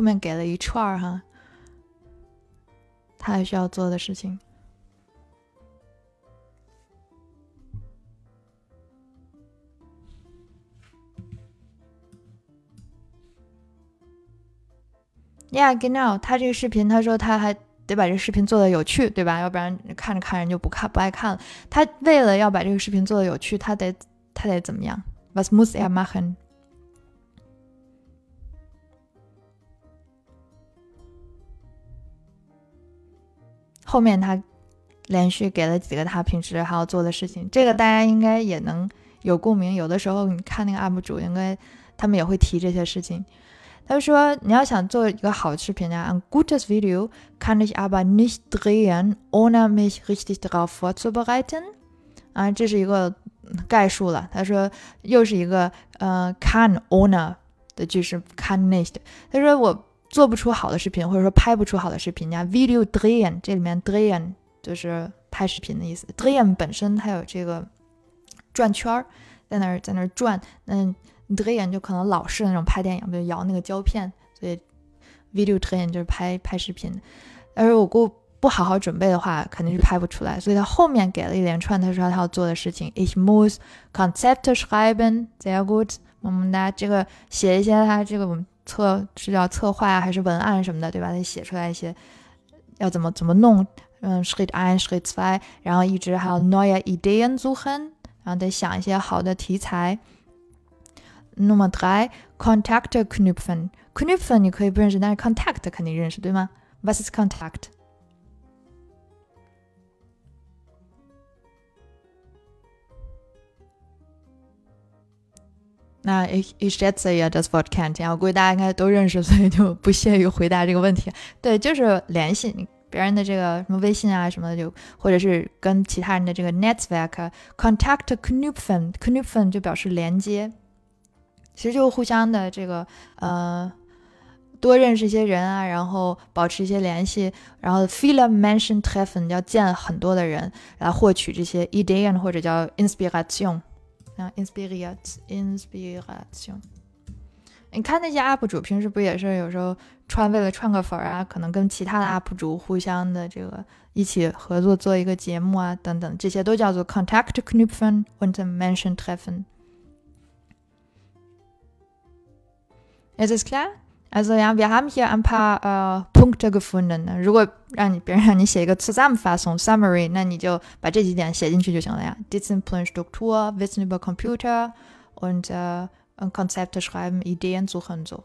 后面给了一串儿哈，他还需要做的事情。Yeah, genau。他这个视频，他说他还得把这个视频做的有趣，对吧？要不然看着看人就不看不爱看了。他为了要把这个视频做的有趣，他得他得怎么样？Was muss er machen？后面他连续给了几个他平时还要做的事情，这个大家应该也能有共鸣。有的时候你看那个 UP 主，应该他们也会提这些事情。他说：“你要想做一个好的视频呀，ein gutes Video kann ich aber nicht drehen, ohne mich richtig darauf vorzubereiten。”啊，这是一个概述了。他说又是一个呃 can ohne 的句式，can nicht。他说我。做不出好的视频，或者说拍不出好的视频，人家 video drehen 这里面 drehen 就是拍视频的意思。drehen 本身它有这个转圈儿，在那儿在那儿转，那 drehen 就可能老式那种拍电影，比如摇那个胶片，所以 video drehen 就是拍拍视频。但是我估不好好准备的话，肯定是拍不出来。所以他后面给了一连串他说他要做的事情：ich muss Konzepte schreiben，sehr gut。我们大家这个写一些他这个我们。策是叫策划啊，还是文案什么的，对吧？得写出来一些要怎么怎么弄，嗯，Schritt ein, Schritt zwei，然后一直还有 neue Ideen suchen，然后得想一些好的题材。Nummer drei, Kontakte knüpfen. Knüpfen 你可以不认识，但是 Contact 肯定认识，对吗？Was ist Kontakt？那 ich ich schätze ja das Wort kennt，我估计大家应该都认识，所以就不屑于回答这个问题。对，就是联系别人的这个什么微信啊什么的，就或者是跟其他人的这个 network contact knüpfen，knüpfen 就表示连接，其实就互相的这个呃多认识一些人啊，然后保持一些联系，然后 viele Menschen treffen 要见很多的人来获取这些 Ideen 或者叫 Inspiration。啊，inspiration，inspiration。你看那些 UP 主平时不也是有时候串为了串个粉儿啊，可能跟其他的 UP 主互相的这个一起合作做一个节目啊，等等，这些都叫做 Contact knüpfen und Menschen treffen。Ist es klar? Also ja, wir haben hier ein paar äh, Punkte gefunden. 如果让你别人让你写一个 Zusammenfassung Summary，那你就把这几点写进去就行了呀。Disziplin, Struktur, Wissen über Computer und äh, Konzepte schreiben, Ideen suchen so.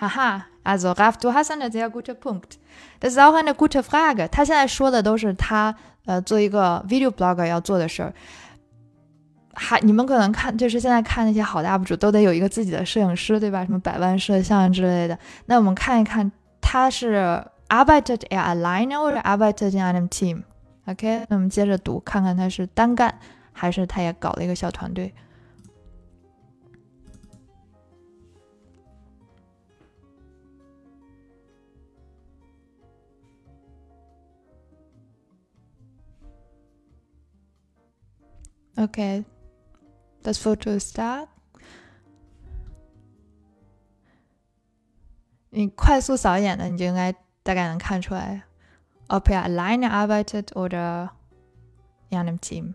Haha, also Raf, du hast einen sehr guten Punkt. Das ist auch eine gute Frage. 他现在说的都是他呃做一个 Video Blogger 要做的事儿。 还你们可能看，就是现在看那些好的 UP 主都得有一个自己的摄影师，对吧？什么百万摄像之类的。那我们看一看，他是 arbeitet er alleine oder arbeitet in einem Team？OK，那我们接着读，看看他是单干还是他也搞了一个小团队。OK。Das Foto ist da。你快速扫一眼的，你就应该大概能看出来。 ob er alleine arbeitet oder in einem Team.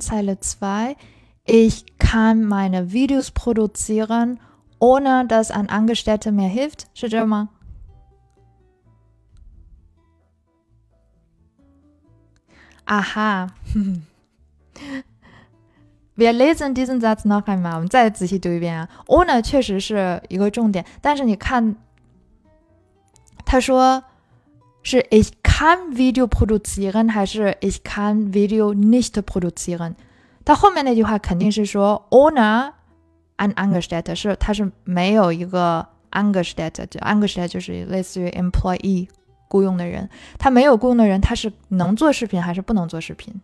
？Zeile 2. Ich kann meine Videos produzieren, ohne dass ein Angestellter mir hilft. 是这吗？啊哈，Wir lesen diesen Satz noch einmal，我们再仔细读一遍啊。Ohne 确实是一个重点，但是你看，他说是 ich kann Video produzieren 还是 ich kann Video nicht produzieren？它后面那句话肯定是说 ohne ein Angestellter，是它是没有一个 Angestellter，就 Angestellter 就是类似于 employee 雇佣的人，他没有雇佣的人，他是能做视频还是不能做视频？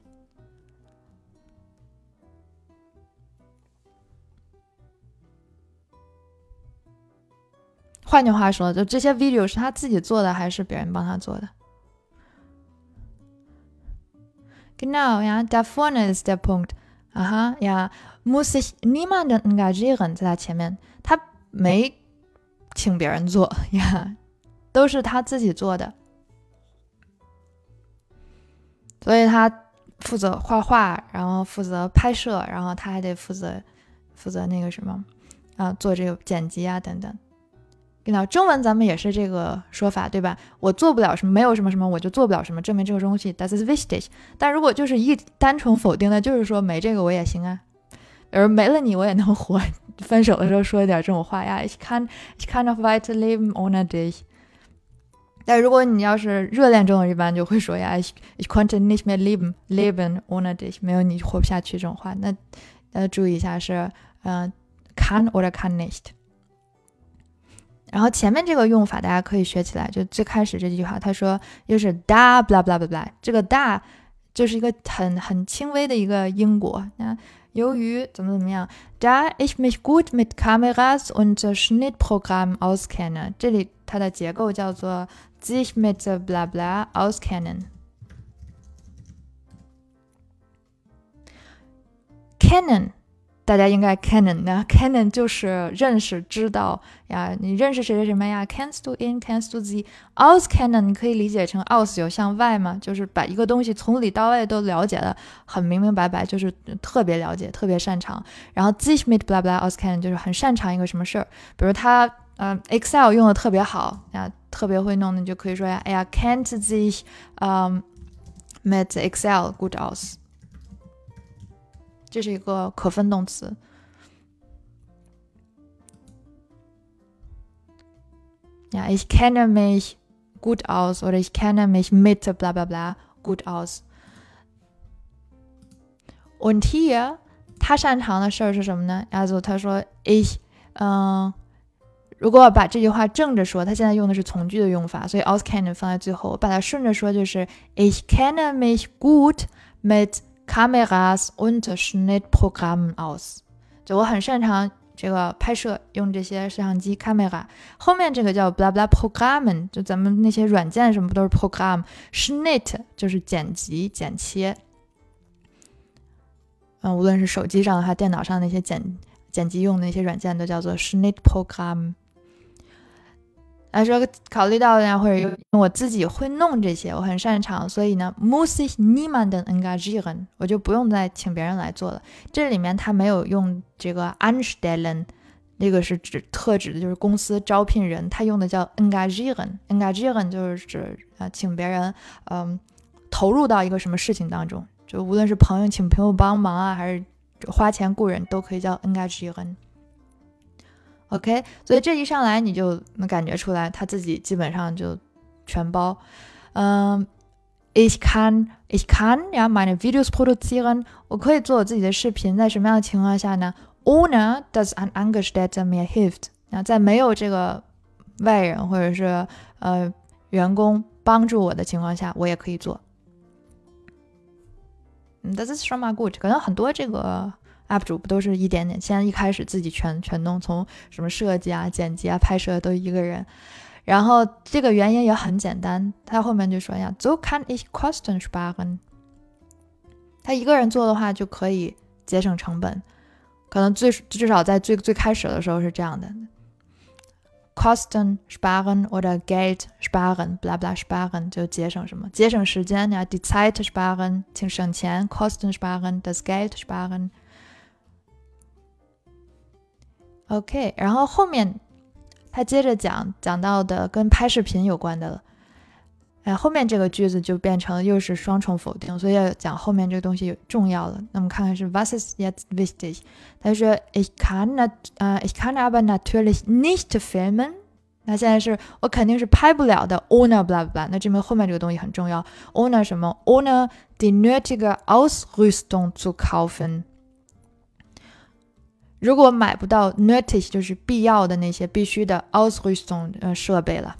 换句话说，就这些 video 是他自己做的还是别人帮他做的？Genau, ja, da vorne ist der Punkt. Aha, ja, muss sich niemanden engagieren 在他前面，他没请别人做呀，都是他自己做的，所以他负责画画，然后负责拍摄，然后他还得负责负责那个什么啊，做这个剪辑啊等等。听到中文咱们也是这个说法，对吧？我做不了什么，没有什么什么，我就做不了什么，证明这个东西 das ist wichtig。但如果就是一单纯否定的，就是说没这个我也行啊，而没了你我也能活。分手的时候说一点这种话呀，ich kann ich kann noch weiter leben ohne dich。但如果你要是热恋中，一般就会说呀，ich ich konnte nicht mehr leben leben ohne dich，没有你活不下去这种话。那呃注意一下是嗯 kann oder kann nicht。然后前面这个用法大家可以学起来，就最开始这句话，他说又是 da blah blah blah blah，这个 da 就是一个很很轻微的一个因果。那由于怎么怎么样，da ich mich gut mit Kameras und Schnittprogrammen auskenne，这里它的结构叫做 sich mit blah blah auskennen。kennen 大家应该 kennen 呢，kennen 就是认识、知道呀。你认识谁谁什么呀 Canst du in？Canst du sie？Auskennen 你可以理解成 aus 有向外嘛，就是把一个东西从里到外都了解的很明明白白，就是特别了解、特别擅长。然后 sich mit blah bla auskennen 就是很擅长一个什么事儿，比如他嗯 Excel 用的特别好呀，特别会弄，你就可以说呀，哎呀，kennt sich 嗯 mit Excel gut aus。这是一个可分动词。 Ja, ich kenne mich gut aus oder ich kenne mich mit bla bla bla gut aus. Und hier 他擅长的事儿是什么呢？Also 他说 ich，嗯、呃，如果把这句话正着说，他现在用的是从句的用法，所以 auskennen 放在最后。我把它顺着说就是 ich kenne mich gut mit Kameras und Schnittprogrammen aus。就我很擅长这个拍摄，用这些摄像机 camera。后面这个叫 blah blah programmen，就咱们那些软件什么不都是 program。Schnitt 就是剪辑、剪切。嗯，无论是手机上还是电脑上那些剪剪辑用的那些软件，都叫做 Schnittprogramm。他说考虑到呀，或者有我自己会弄这些，我很擅长，所以呢，muss ich niemanden engagieren，我就不用再请别人来做了。这里面他没有用这个 anstellen，那个是指特指的就是公司招聘人，他用的叫 engagieren，engagieren 就是指啊请别人嗯投入到一个什么事情当中。就无论是朋友请朋友帮忙啊，还是花钱雇人，都可以叫 engagieren。OK，所以这一上来你就能感觉出来，他自己基本上就全包。嗯，ich kann ich kann ja meine Videos produzieren，我可以做我自己的视频，在什么样的情况下呢？Ohne dass ein Angestellter mir hilft，那在没有这个外人或者是呃员工帮助我的情况下，我也可以做。This is from my good，可能很多这个 UP 主不都是一点点，现在一开始自己全全弄，从什么设计啊、剪辑啊、拍摄都一个人。然后这个原因也很简单，他后面就说呀，So kann ich Kosten sparen。他一个人做的话就可以节省成本，可能最至少在最最开始的时候是这样的。Kosten sparen oder Geld sparen, bla bla sparen 就节省什么？节省时间呀，die Zeit sparen 请省钱，Kosten sparen das Geld sparen。OK，然后后面他接着讲讲到的跟拍视频有关的了。哎，后面这个句子就变成又是双重否定，所以要讲后面这个东西重要了。那么看看是 Was ist jetzt wichtig？他说 Ich kann not，呃，Ich kann aber natürlich nicht filmen。那现在是我肯定是拍不了的。Ohne blah blah。那证明后面这个东西很重要。Ohne 什么？Ohne die nötige Ausrüstung zu kaufen。如果买不到 notice，就是必要的那些必须的 Ausrüstung 呃设备了。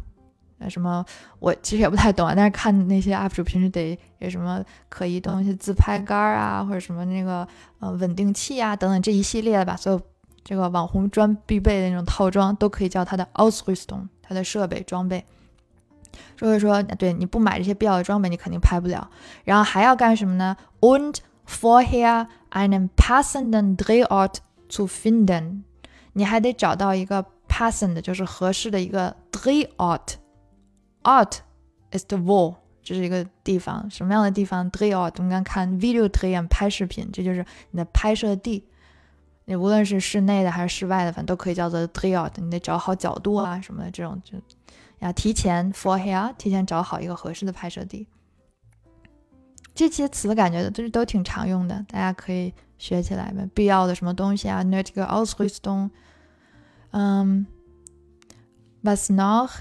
那什么，我其实也不太懂啊，但是看那些 UP 主平时得有什么可疑东西，自拍杆啊，或者什么那个呃稳定器啊等等这一系列的吧，所有这个网红专必备的那种套装都可以叫它的 Ausrüstung，它的设备装备。所以说，对你不买这些必要的装备，你肯定拍不了。然后还要干什么呢？Und vorher einen passenden Drehort zu finden，你还得找到一个 passend，就是合适的一个 Drehort。Art is the wall，这是一个地方，什么样的地方？Drehort，我们刚看 video drehen 拍视频，这就是你的拍摄地。你无论是室内的还是室外的，反正都可以叫做 Drehort。你得找好角度啊什么的，这种就要提前 for here，提前找好一个合适的拍摄地。这些词感觉都是都挺常用的，大家可以学起来呗。必要的什么东西啊？Nötige Ausrüstung，嗯，was noch？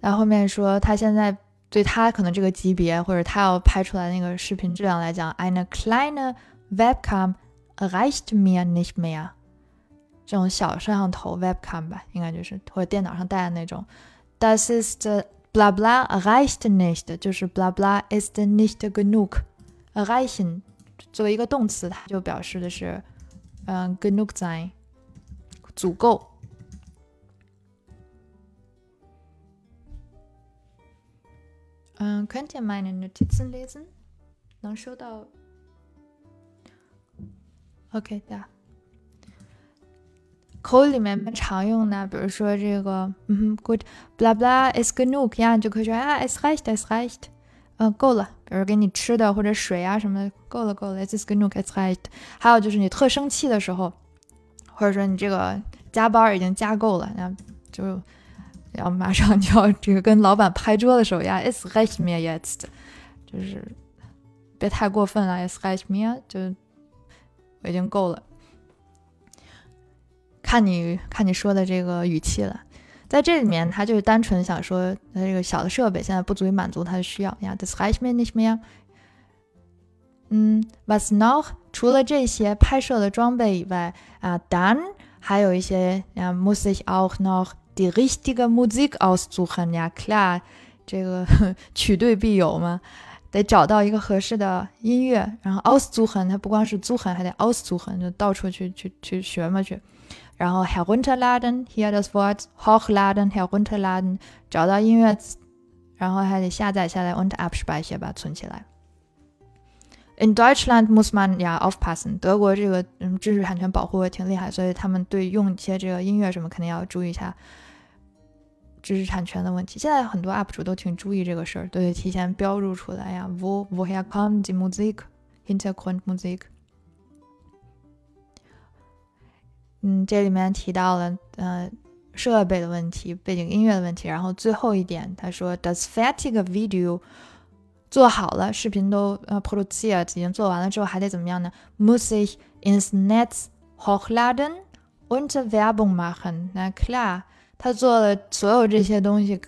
然后后面说，他现在对他可能这个级别或者他要拍出来那个视频质量来讲，eine kleine Webcam reicht mir nicht mehr。这种小摄像头 Webcam 吧，应该就是或者电脑上带的那种。Das ist blah blah reicht nicht，就是 blah blah ist nicht genug。reichen 作为一个动词，它就表示的是，嗯，genug sein，足够。嗯，könnt ihr meine Notizen lesen？能收到？OK 的。口语里面常用的，比如说这个，嗯，good，bla bla is genug，呀，你就可以说啊，es reicht，es reicht，嗯，够了。比如给你吃的或者水啊什么的，够了，够了，es ist genug，es reicht。还有就是你特生气的时候，或者说你这个加班已经加够了，那就。然后马上就要这个跟老板拍桌的时候呀，It's reicht me yet，就是别太过分了，It's reicht mir，就我已经够了。看你看你说的这个语气了。在这里面，他就是单纯想说，他这个小的设备现在不足以满足他的需要呀。Das reicht mir nicht mehr。嗯，was noch？除了这些拍摄的装备以外啊，dann 还有一些呀，muss ich auch noch die richtige Musik aussuchen。呀，klar，这个曲对必有嘛，得找到一个合适的音乐。然后 aussuchen，它不光是 suchen，还得 aussuchen，就到处去去去学嘛去。然后 herunterladen，hier das Wort hochladen，herunterladen，找到音乐，然后还得下载下来，und abspeichern，把它存起来。In Deutschland muss man ja aufpassen，德国这个嗯知识产权保护也挺厉害，所以他们对用一些这个音乐什么肯定要注意一下知识产权的问题。现在很多 UP 主都挺注意这个事儿，都得提前标注出来呀。Wo woher kommt die Musik？Hintergrundmusik？嗯，这里面提到了呃设备的问题、背景音乐的问题，然后最后一点，他说，Does fatigue Video 做好了，视频都呃 p r o d u c e r 已经做完了之后，还得怎么样呢？Musich ins Netz hochladen und Werbung machen？那 klar，他做了所有这些东西，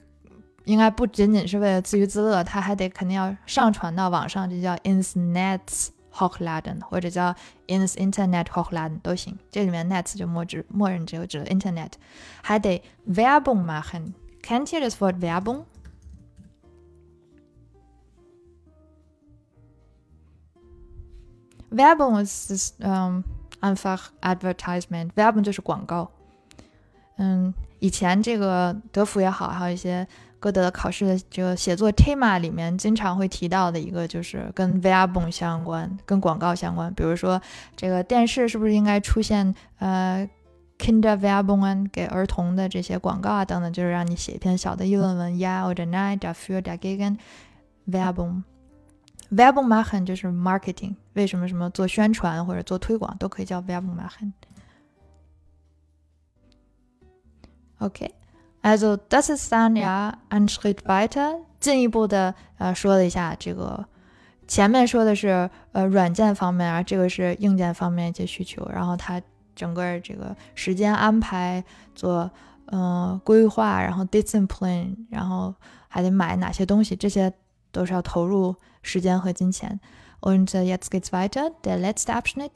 应该不仅仅是为了自娱自乐，他还得肯定要上传到网上，这叫 ins Netz。Hochladen 或者叫 ins Internet hochladen 都行，这里面 net 就默指默认只有指 Internet，还得 Werbung machen。Kennt ihr das Wort Werbung? Werbung ist ähm, einfach Advertisement. Werbung 就是广告。嗯，以前这个德芙也好，还有一些歌德考试的这个写作 tema 里面经常会提到的一个，就是跟 Werbung 相关，跟广告相关。比如说，这个电视是不是应该出现呃 Kinder Werbung 给儿童的这些广告啊等等，就是让你写一篇小的议论文，Ja oder Nein, dafür, dagegen Werbung。Werbung machen 就是 marketing，为什么什么做宣传或者做推广都可以叫 Werbung machen。OK。Also das ist dann ja ein Schritt weiter，进一步的呃说了一下这个，前面说的是呃软件方面，而这个是硬件方面一些需求，然后它整个这个时间安排做嗯规划，然后 discipline，然后还得买哪些东西，这些都是要投入时间和金钱。Und jetzt geht's weiter, der letzte Abschnitt，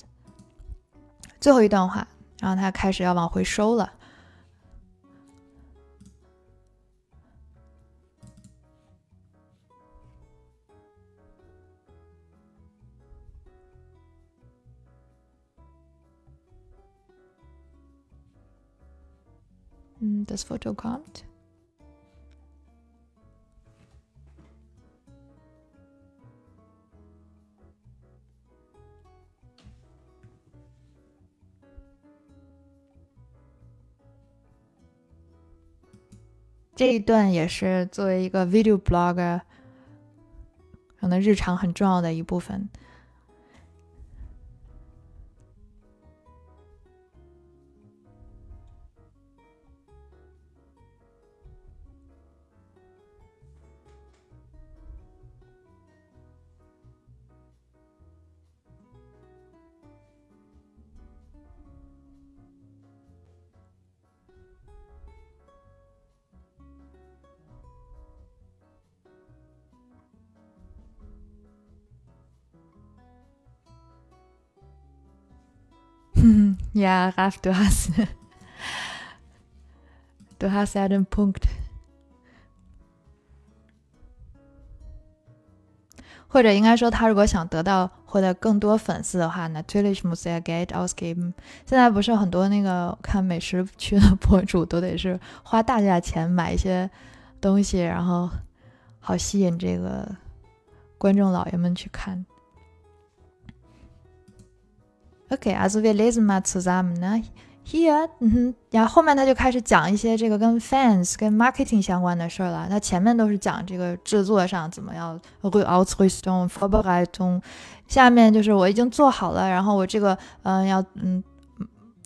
最后一段话，然后他开始要往回收了。Das Foto kommt. Video Blogger 可能日常很重要的一部分。Ja, Raf, du hast, du hast ja den Punkt. 或者应该说，他如果想得到获得更多粉丝的话，natürlich muss er Geld ausgeben。现在不是很多那个看美食区的博主都得是花大价钱买一些东西，然后好吸引这个观众老爷们去看。Okay, also wir lesen mal zusammen. Ne? Hier, mhm, 然后后面他就开始讲一些这个跟 fans、跟 marketing 相关的事儿了。他前面都是讲这个制作上怎么样，Ausrüstung、Vorbereitung。下面就是我已经做好了，然后我这个嗯要嗯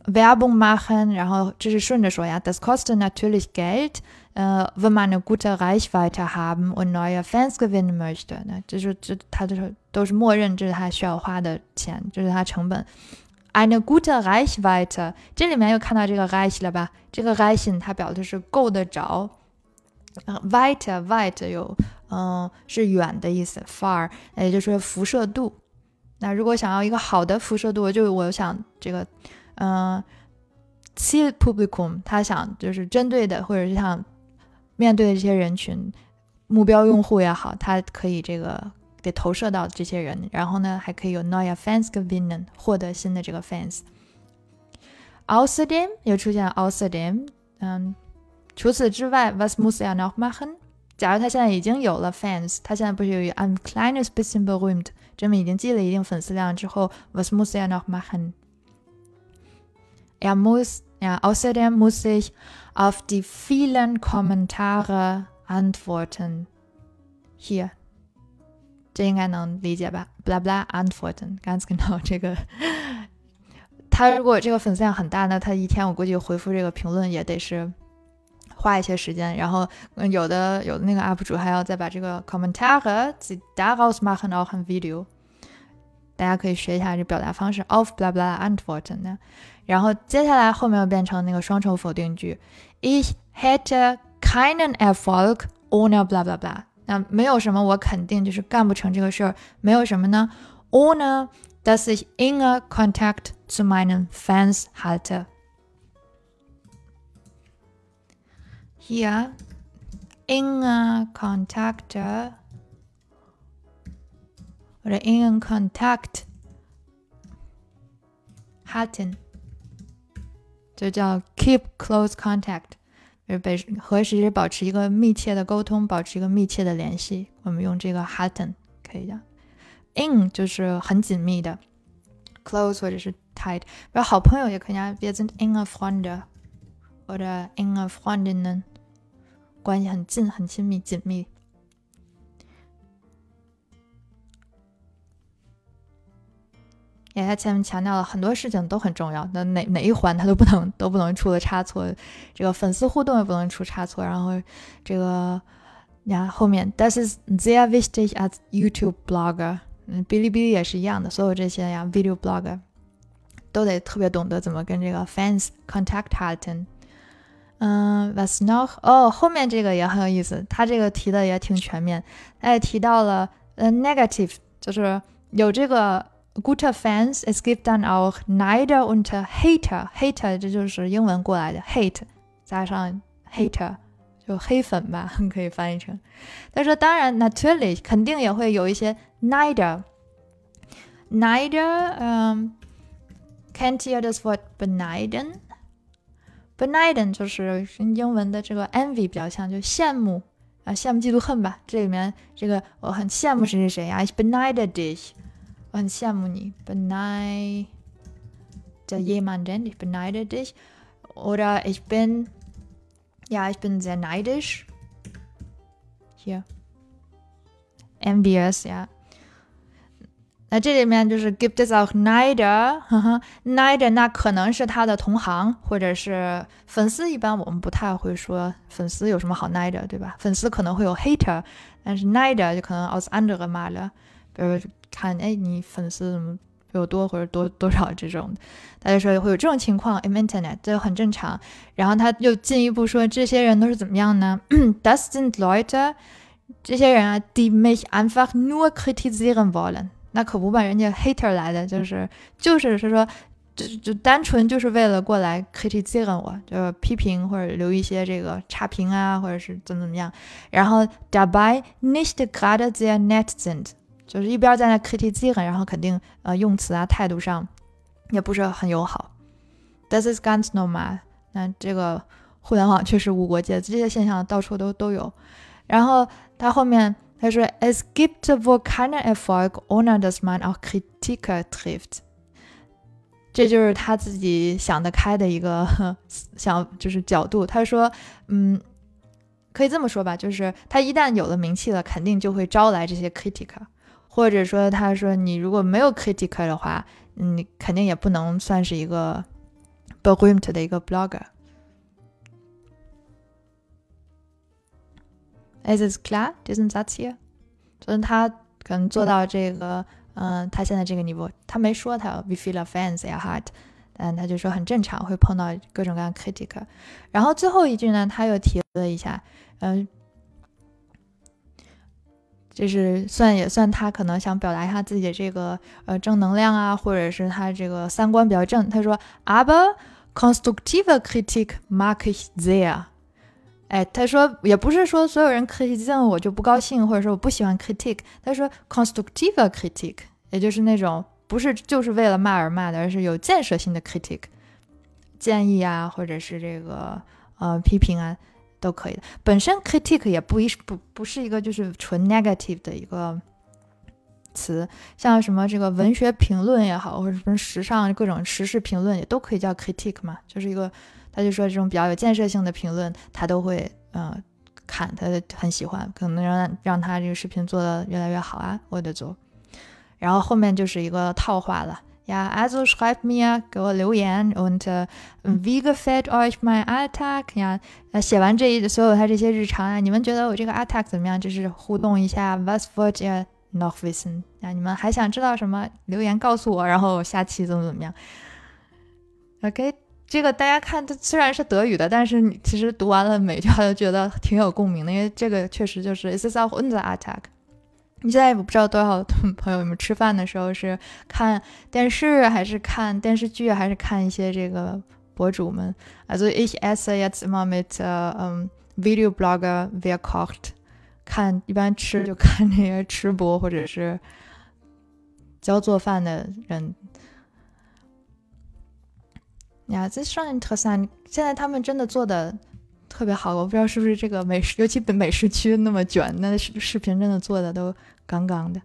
Werbung machen，然后这是顺着说呀。Das kostet natürlich Geld, äh, wenn man eine gute Reichweite haben und neue Fans gewinnen möchte。那这是这他就是 都是默认这是他需要花的钱，这是他成本。eine gute Reichweite，这里面又看到这个 reich 了吧？这个 reichen 它表的是够得着。weite Weite 有嗯是远的意思，far 也就是说辐射度。那如果想要一个好的辐射度，就我想这个嗯 Ziel Publikum，他想就是针对的或者是想面对的这些人群，目标用户也好，他可以这个。得投射到这些人，然后呢，还可以有 neue Fans gewinnen，获得新的这个 fans。Außerdem 又出现 außerdem，嗯，除此之外，was muss er noch machen？假如他现在已经有了 fans，他现在不是有 ein kleines bisschen berühmt，证明已经积累一定粉丝量之后，was muss er noch machen？Er muss, ja, außerdem muss ich auf die vielen Kommentare antworten. Hier. 这应该能理解吧？bla bla antworten，ganz genau 这个。他如果这个粉丝量很大，那他一天我估计回复这个评论也得是花一些时间。然后有的有的那个 UP 主还要再把这个 Kommentare daraus machen auch ein Video。大家可以学一下这表达方式 Of bla bla antworten。然后接下来后面又变成那个双重否定句，Ich hätte keinen Erfolg ohne bla bla bla。那没有什么，我肯定就是干不成这个事儿。没有什么呢？Ohne dass ich enge Kontakt zu meinen Fans halte. Hier enge Kontakte oder engen Kontakt halten，就叫 keep close contact。 就是被和谁保持一个密切的沟通，保持一个密切的联系。我们用这个 halten 可以的。in 就是很紧密的，close 或者是 tight。比如好朋友也可以啊，wir sind enge Freunde，或者 in a Freundinnen，关系很近、很亲密、紧密。也他前面强调了很多事情都很重要，那哪哪一环他都不能都不能出了差错，这个粉丝互动也不能出差错，然后这个呀后面，this ist sehr wichtig as YouTube Blogger，嗯，哔哩哔哩也是一样的，所有这些呀 Video Blogger 都得特别懂得怎么跟这个 fans contact halten。嗯，Was noch？哦，后面这个也很有意思，他这个提的也挺全面，他也提到了呃 negative，就是有这个。Guter Fans, es gibt dann auch Neider und Hater. Hater 这就是英文过来的 hate 加上 hater 就黑粉吧，可以翻译成。他说，当然，natürlich 肯定也会有一些 Neider。Neider，嗯，kennt ihr das Wort beneiden？beneiden 就是跟英文的这个 envy 比较像，就羡慕啊，羡慕嫉妒恨吧。这里面这个我很羡慕谁谁谁啊，ich beneide dich。 我很羡慕你，beneide jemanden, ich beneide dich. Oder ich bin, ja, ich bin sehr neidisch. Hier. envious, ja. 那这里面就是 gibt es auch Neider，Neider 那可能是他的同行或者是粉丝。一般我们不太会说粉丝有什么好 Neider，对吧？粉丝可能会有 hater，但是 Neider 就可能 aus andere Male， 比如看，哎，你粉丝怎么有多或者多多少这种，大家说会有这种情况，in Internet 这很正常。然后他又进一步说，这些人都是怎么样呢？Das sind Leute，这些人啊，die mich einfach nur kritisieren wollen。那可不吧，人家 hater 来的，就是就是是说，就就单纯就是为了过来 kritisieren 我，就是批评或者留一些这个差评啊，或者是怎么怎么样。然后 dabei nicht gerade sehr nett sind。就是一边在那 kritisieren，然后肯定呃用词啊态度上也不是很友好。This is ganz normal。那这个互联网确实无国界，这些现象到处都都有。然后他后面他说，Es gibt wohl keinen Erfolg ohne dass man auch Kritiker trifft。这就是他自己想得开的一个想就是角度。他说，嗯，可以这么说吧，就是他一旦有了名气了，肯定就会招来这些 critiker。或者说他说你如果没有 critic 的话你肯定也不能算是一个 bear brim to 的一个 blogger is it clear, isn't that here 就是他可能做到这个嗯他现在这个你不他没说他 we feel a fans are hot 嗯他就说很正常会碰到各种各样 critic 然后最后一句呢他又提了一下嗯就是算也算他可能想表达一下自己的这个呃正能量啊，或者是他这个三观比较正。他说，aber constructive Kritik mag ich sehr。哎，他说也不是说所有人 critic 我就不高兴，或者说我不喜欢 critic。他说 konstruktive Kritik，也就是那种不是就是为了骂而骂的，而是有建设性的 critic，建议啊，或者是这个呃批评啊。都可以的。本身 critique 也不一不不是一个就是纯 negative 的一个词，像什么这个文学评论也好，或者什么时尚各种时事评论也都可以叫 critique 嘛，就是一个他就说这种比较有建设性的评论，他都会呃看，他很喜欢，可能让让他这个视频做的越来越好啊，我得做。然后后面就是一个套话了。Ja, also schreibt mir 给我留言，und wie gefällt euch mein Alltag？写完这一所有他这些日常啊，你们觉得我这个 Alltag 怎么样？就是互动一下，was wollt ihr noch wissen？啊，你们还想知道什么？留言告诉我，然后下期怎么怎么样？OK，这个大家看，它虽然是德语的，但是你其实读完了每句话都觉得挺有共鸣的，因为这个确实就是 Is this auch unser Alltag？你现在我不知道多少朋友，你们吃饭的时候是看电视，还是看电视剧，还是看一些这个博主们？Also, ich esse jetzt immer mit Video Blogger wer kocht，看一般吃就看那些吃播或者是教做饭的人。你看这上面特产，现在他们真的做的。特别好，我不知道是不是这个美食，尤其美食区那么卷，那视视频真的做的都杠杠的。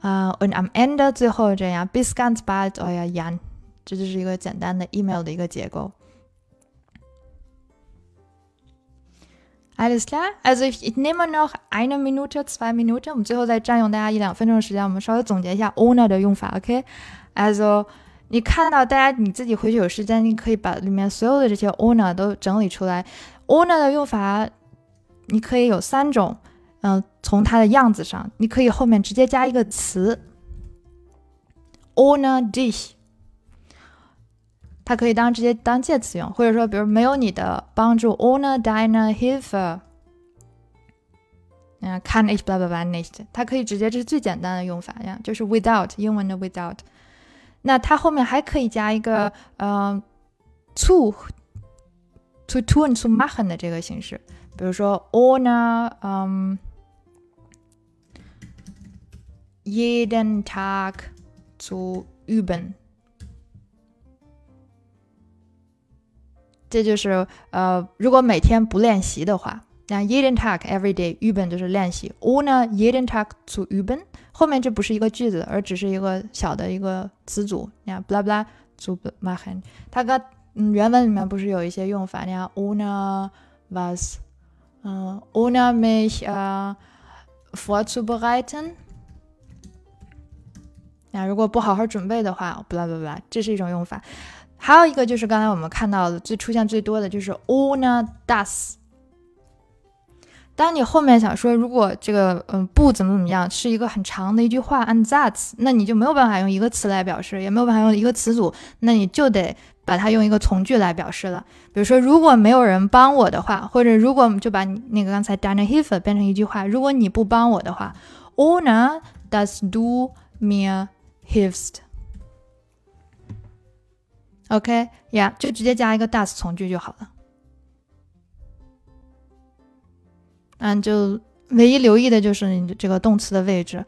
啊，und am Ende 最后这样，bis ganz bald euer Jan，这就是一个简单的 email 的一个结构。Alles klar? Also ich, ich nehme noch eine Minute, zwei Minuten，我们最后再占用大家一两分钟的时间，我们稍微总结一下 owner 的用法，OK？Also 你看到大家你自己回去有时间，你可以把里面所有的这些 owner 都整理出来。owner 的用法，你可以有三种，嗯，从它的样子上，你可以后面直接加一个词，owner dich，它可以当直接当介词用，或者说比如没有你的帮助，owner deine Hilfe，嗯，kann ich bla bla bla nicht，它可以直接这是最简单的用法呀，就是 without 英文的 without。那它后面还可以加一个嗯，to to tun to machen 的这个形式，比如说 ohne 嗯 jeden Tag zu üben，这就是呃，如果每天不练习的话。那 jeden Tag every day üben 就是练习，ohne jeden Tag zu üben 后面这不是一个句子，而只是一个小的一个词组。你看，bla bla zu machen，它跟嗯原文里面不是有一些用法？你看，ohne was，嗯，ohne mich 啊 vorzubereiten。那如果不好好准备的话，bla bla bla，这是一种用法。还有一个就是刚才我们看到的最出现最多的就是 ohne das。当你后面想说，如果这个嗯不怎么怎么样是一个很长的一句话，and that，那你就没有办法用一个词来表示，也没有办法用一个词组，那你就得把它用一个从句来表示了。比如说，如果没有人帮我的话，或者如果就把你那个刚才 done hif 变成一句话，如果你不帮我的话，ohne dass du mir hilfst，OK，yeah，就直接加一个 does 从句就好了。嗯，就唯一留意的就是你这个动词的位置，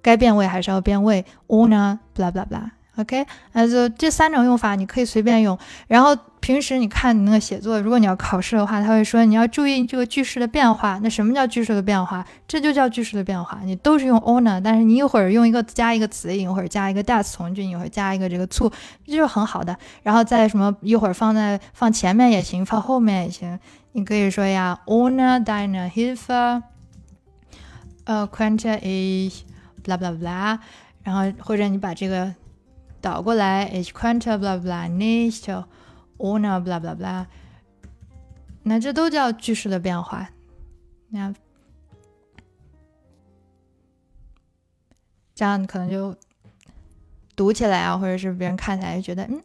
该变位还是要变位。Ona blah blah blah，OK，那就这三种用法你可以随便用。然后平时你看你那个写作，如果你要考试的话，他会说你要注意这个句式的变化。那什么叫句式的变化？这就叫句式的变化。你都是用 ona，但是你一会儿用一个加一个词，一会儿加一个 das 从句，一会儿加一个这个 to，这就很好的。然后再什么一会儿放在放前面也行，放后面也行。你可以说呀，ohne deine Hilfe，呃，könnte ich，bla bla bla，然后或者你把这个倒过来，ich könnte bla bla nicht nicht，ohne bla bla bla，那这都叫句式的变化。那这样可能就读起来啊，或者是别人看起来就觉得嗯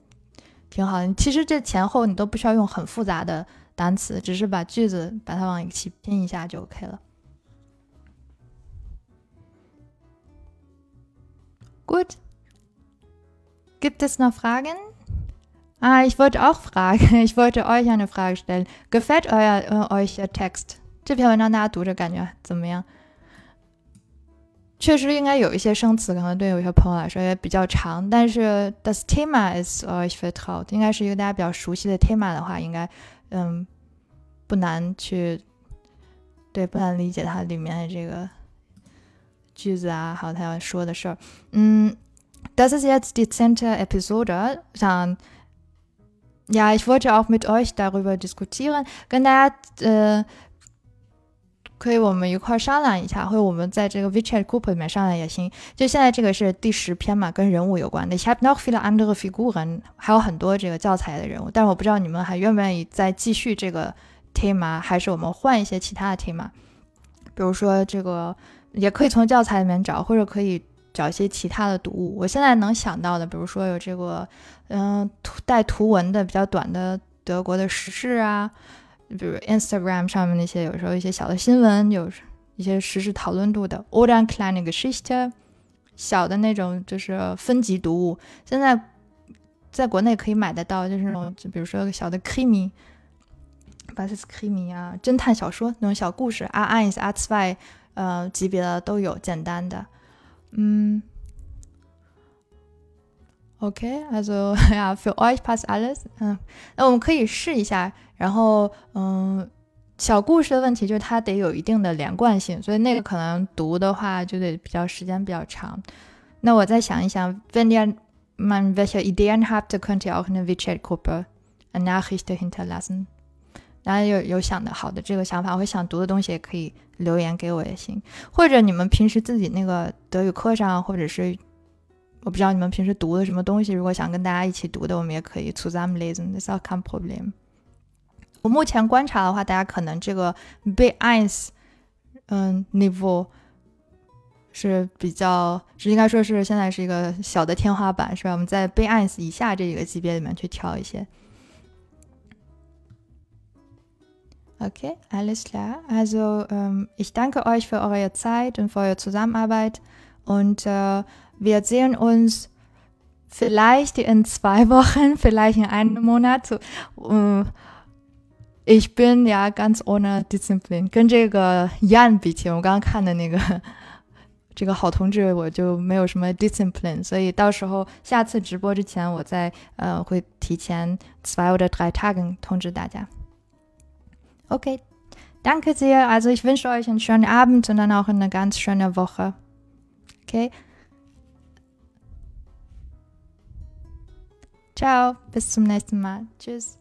挺好的。其实这前后你都不需要用很复杂的单词，只是把句子把它往一起拼一下就 OK 了。Gut. Gibt es noch Fragen? Ah, ich wollte auch fragen. Ich wollte euch eine Frage stellen. Gefällt euer, äh, euch der Text? 这篇文章大家读着感觉怎么样？确实应该有一些生词，可能对有些朋友来说也比较长。但是 das Thema ist euch vertraut，应该是一个大家比较熟悉的 Thema 的话，应该嗯不难去对不难理解它里面的这个句子啊，还有他要说的事儿。嗯，das ist jetzt die zehnte Episode. Dann Ja, ich wollte auch mit euch darüber diskutieren，跟大家呃。可以，我们一块商量一下，或者我们在这个 WeChat Group 里面商量也行。就现在这个是第十篇嘛，跟人物有关的。Ich habe noch viele andere Figuren，还有很多这个教材的人物，但是我不知道你们还愿不愿意再继续这个 Thema，还是我们换一些其他的 Thema。比如说这个也可以从教材里面找，或者可以找一些其他的读物。我现在能想到的，比如说有这个嗯图带图文的比较短的德国的时事啊。比如 Instagram 上面那些有时候一些小的新闻，有一些时事讨论度的 Old and Klein Geschichte，小的那种就是分级读物，现在在国内可以买得到，就是那种就比如说小的 Kimi，巴斯 Kimi 啊，侦探小说那种小故事，R Eins R Zwei 呃级别的都有，简单的，嗯。OK，also ja für euch passt alles，嗯，那我们可以试一下。然后，嗯，小故事的问题就是它得有一定的连贯性，所以那个可能读的话就得比较时间比较长。那我再想一想，wenn ihr man welche Ideen habt, könnt ihr auch in der WeChat-Gruppe eine Nachricht hinterlassen。大家有有想的好的这个想法，或想读的东西也可以留言给我也行。或者你们平时自己那个德语课上，或者是我不知道你们平时读的什么东西，如果想跟大家一起读的，我们也可以 zusammenlesen，das ist auch kein Problem。我目前观察的话，大家可能这个 B1，嗯，level 是比较，是应该说是现在是一个小的天花板，是吧？我们在 B1 以下这个级别里面去挑一些。Okay, alles klar. Also ähm, ich danke euch für eure Zeit und für eure Zusammenarbeit und äh, wir sehen uns vielleicht in zwei Wochen, vielleicht in einem Monat. Äh, Ich bin ja ganz ohne Disziplin，跟这个 Yan 比起，我刚刚看的那个这个好同志，我就没有什么 discipline，所以到时候下次直播之前，我再呃会提前 zwei oder drei Tagen 通知大家。 Okay, danke sehr. Also ich wünsche euch einen schönen Abend und dann auch eine ganz schöne Woche. Okay. Ciao, bis zum nächsten Mal. Tschüss.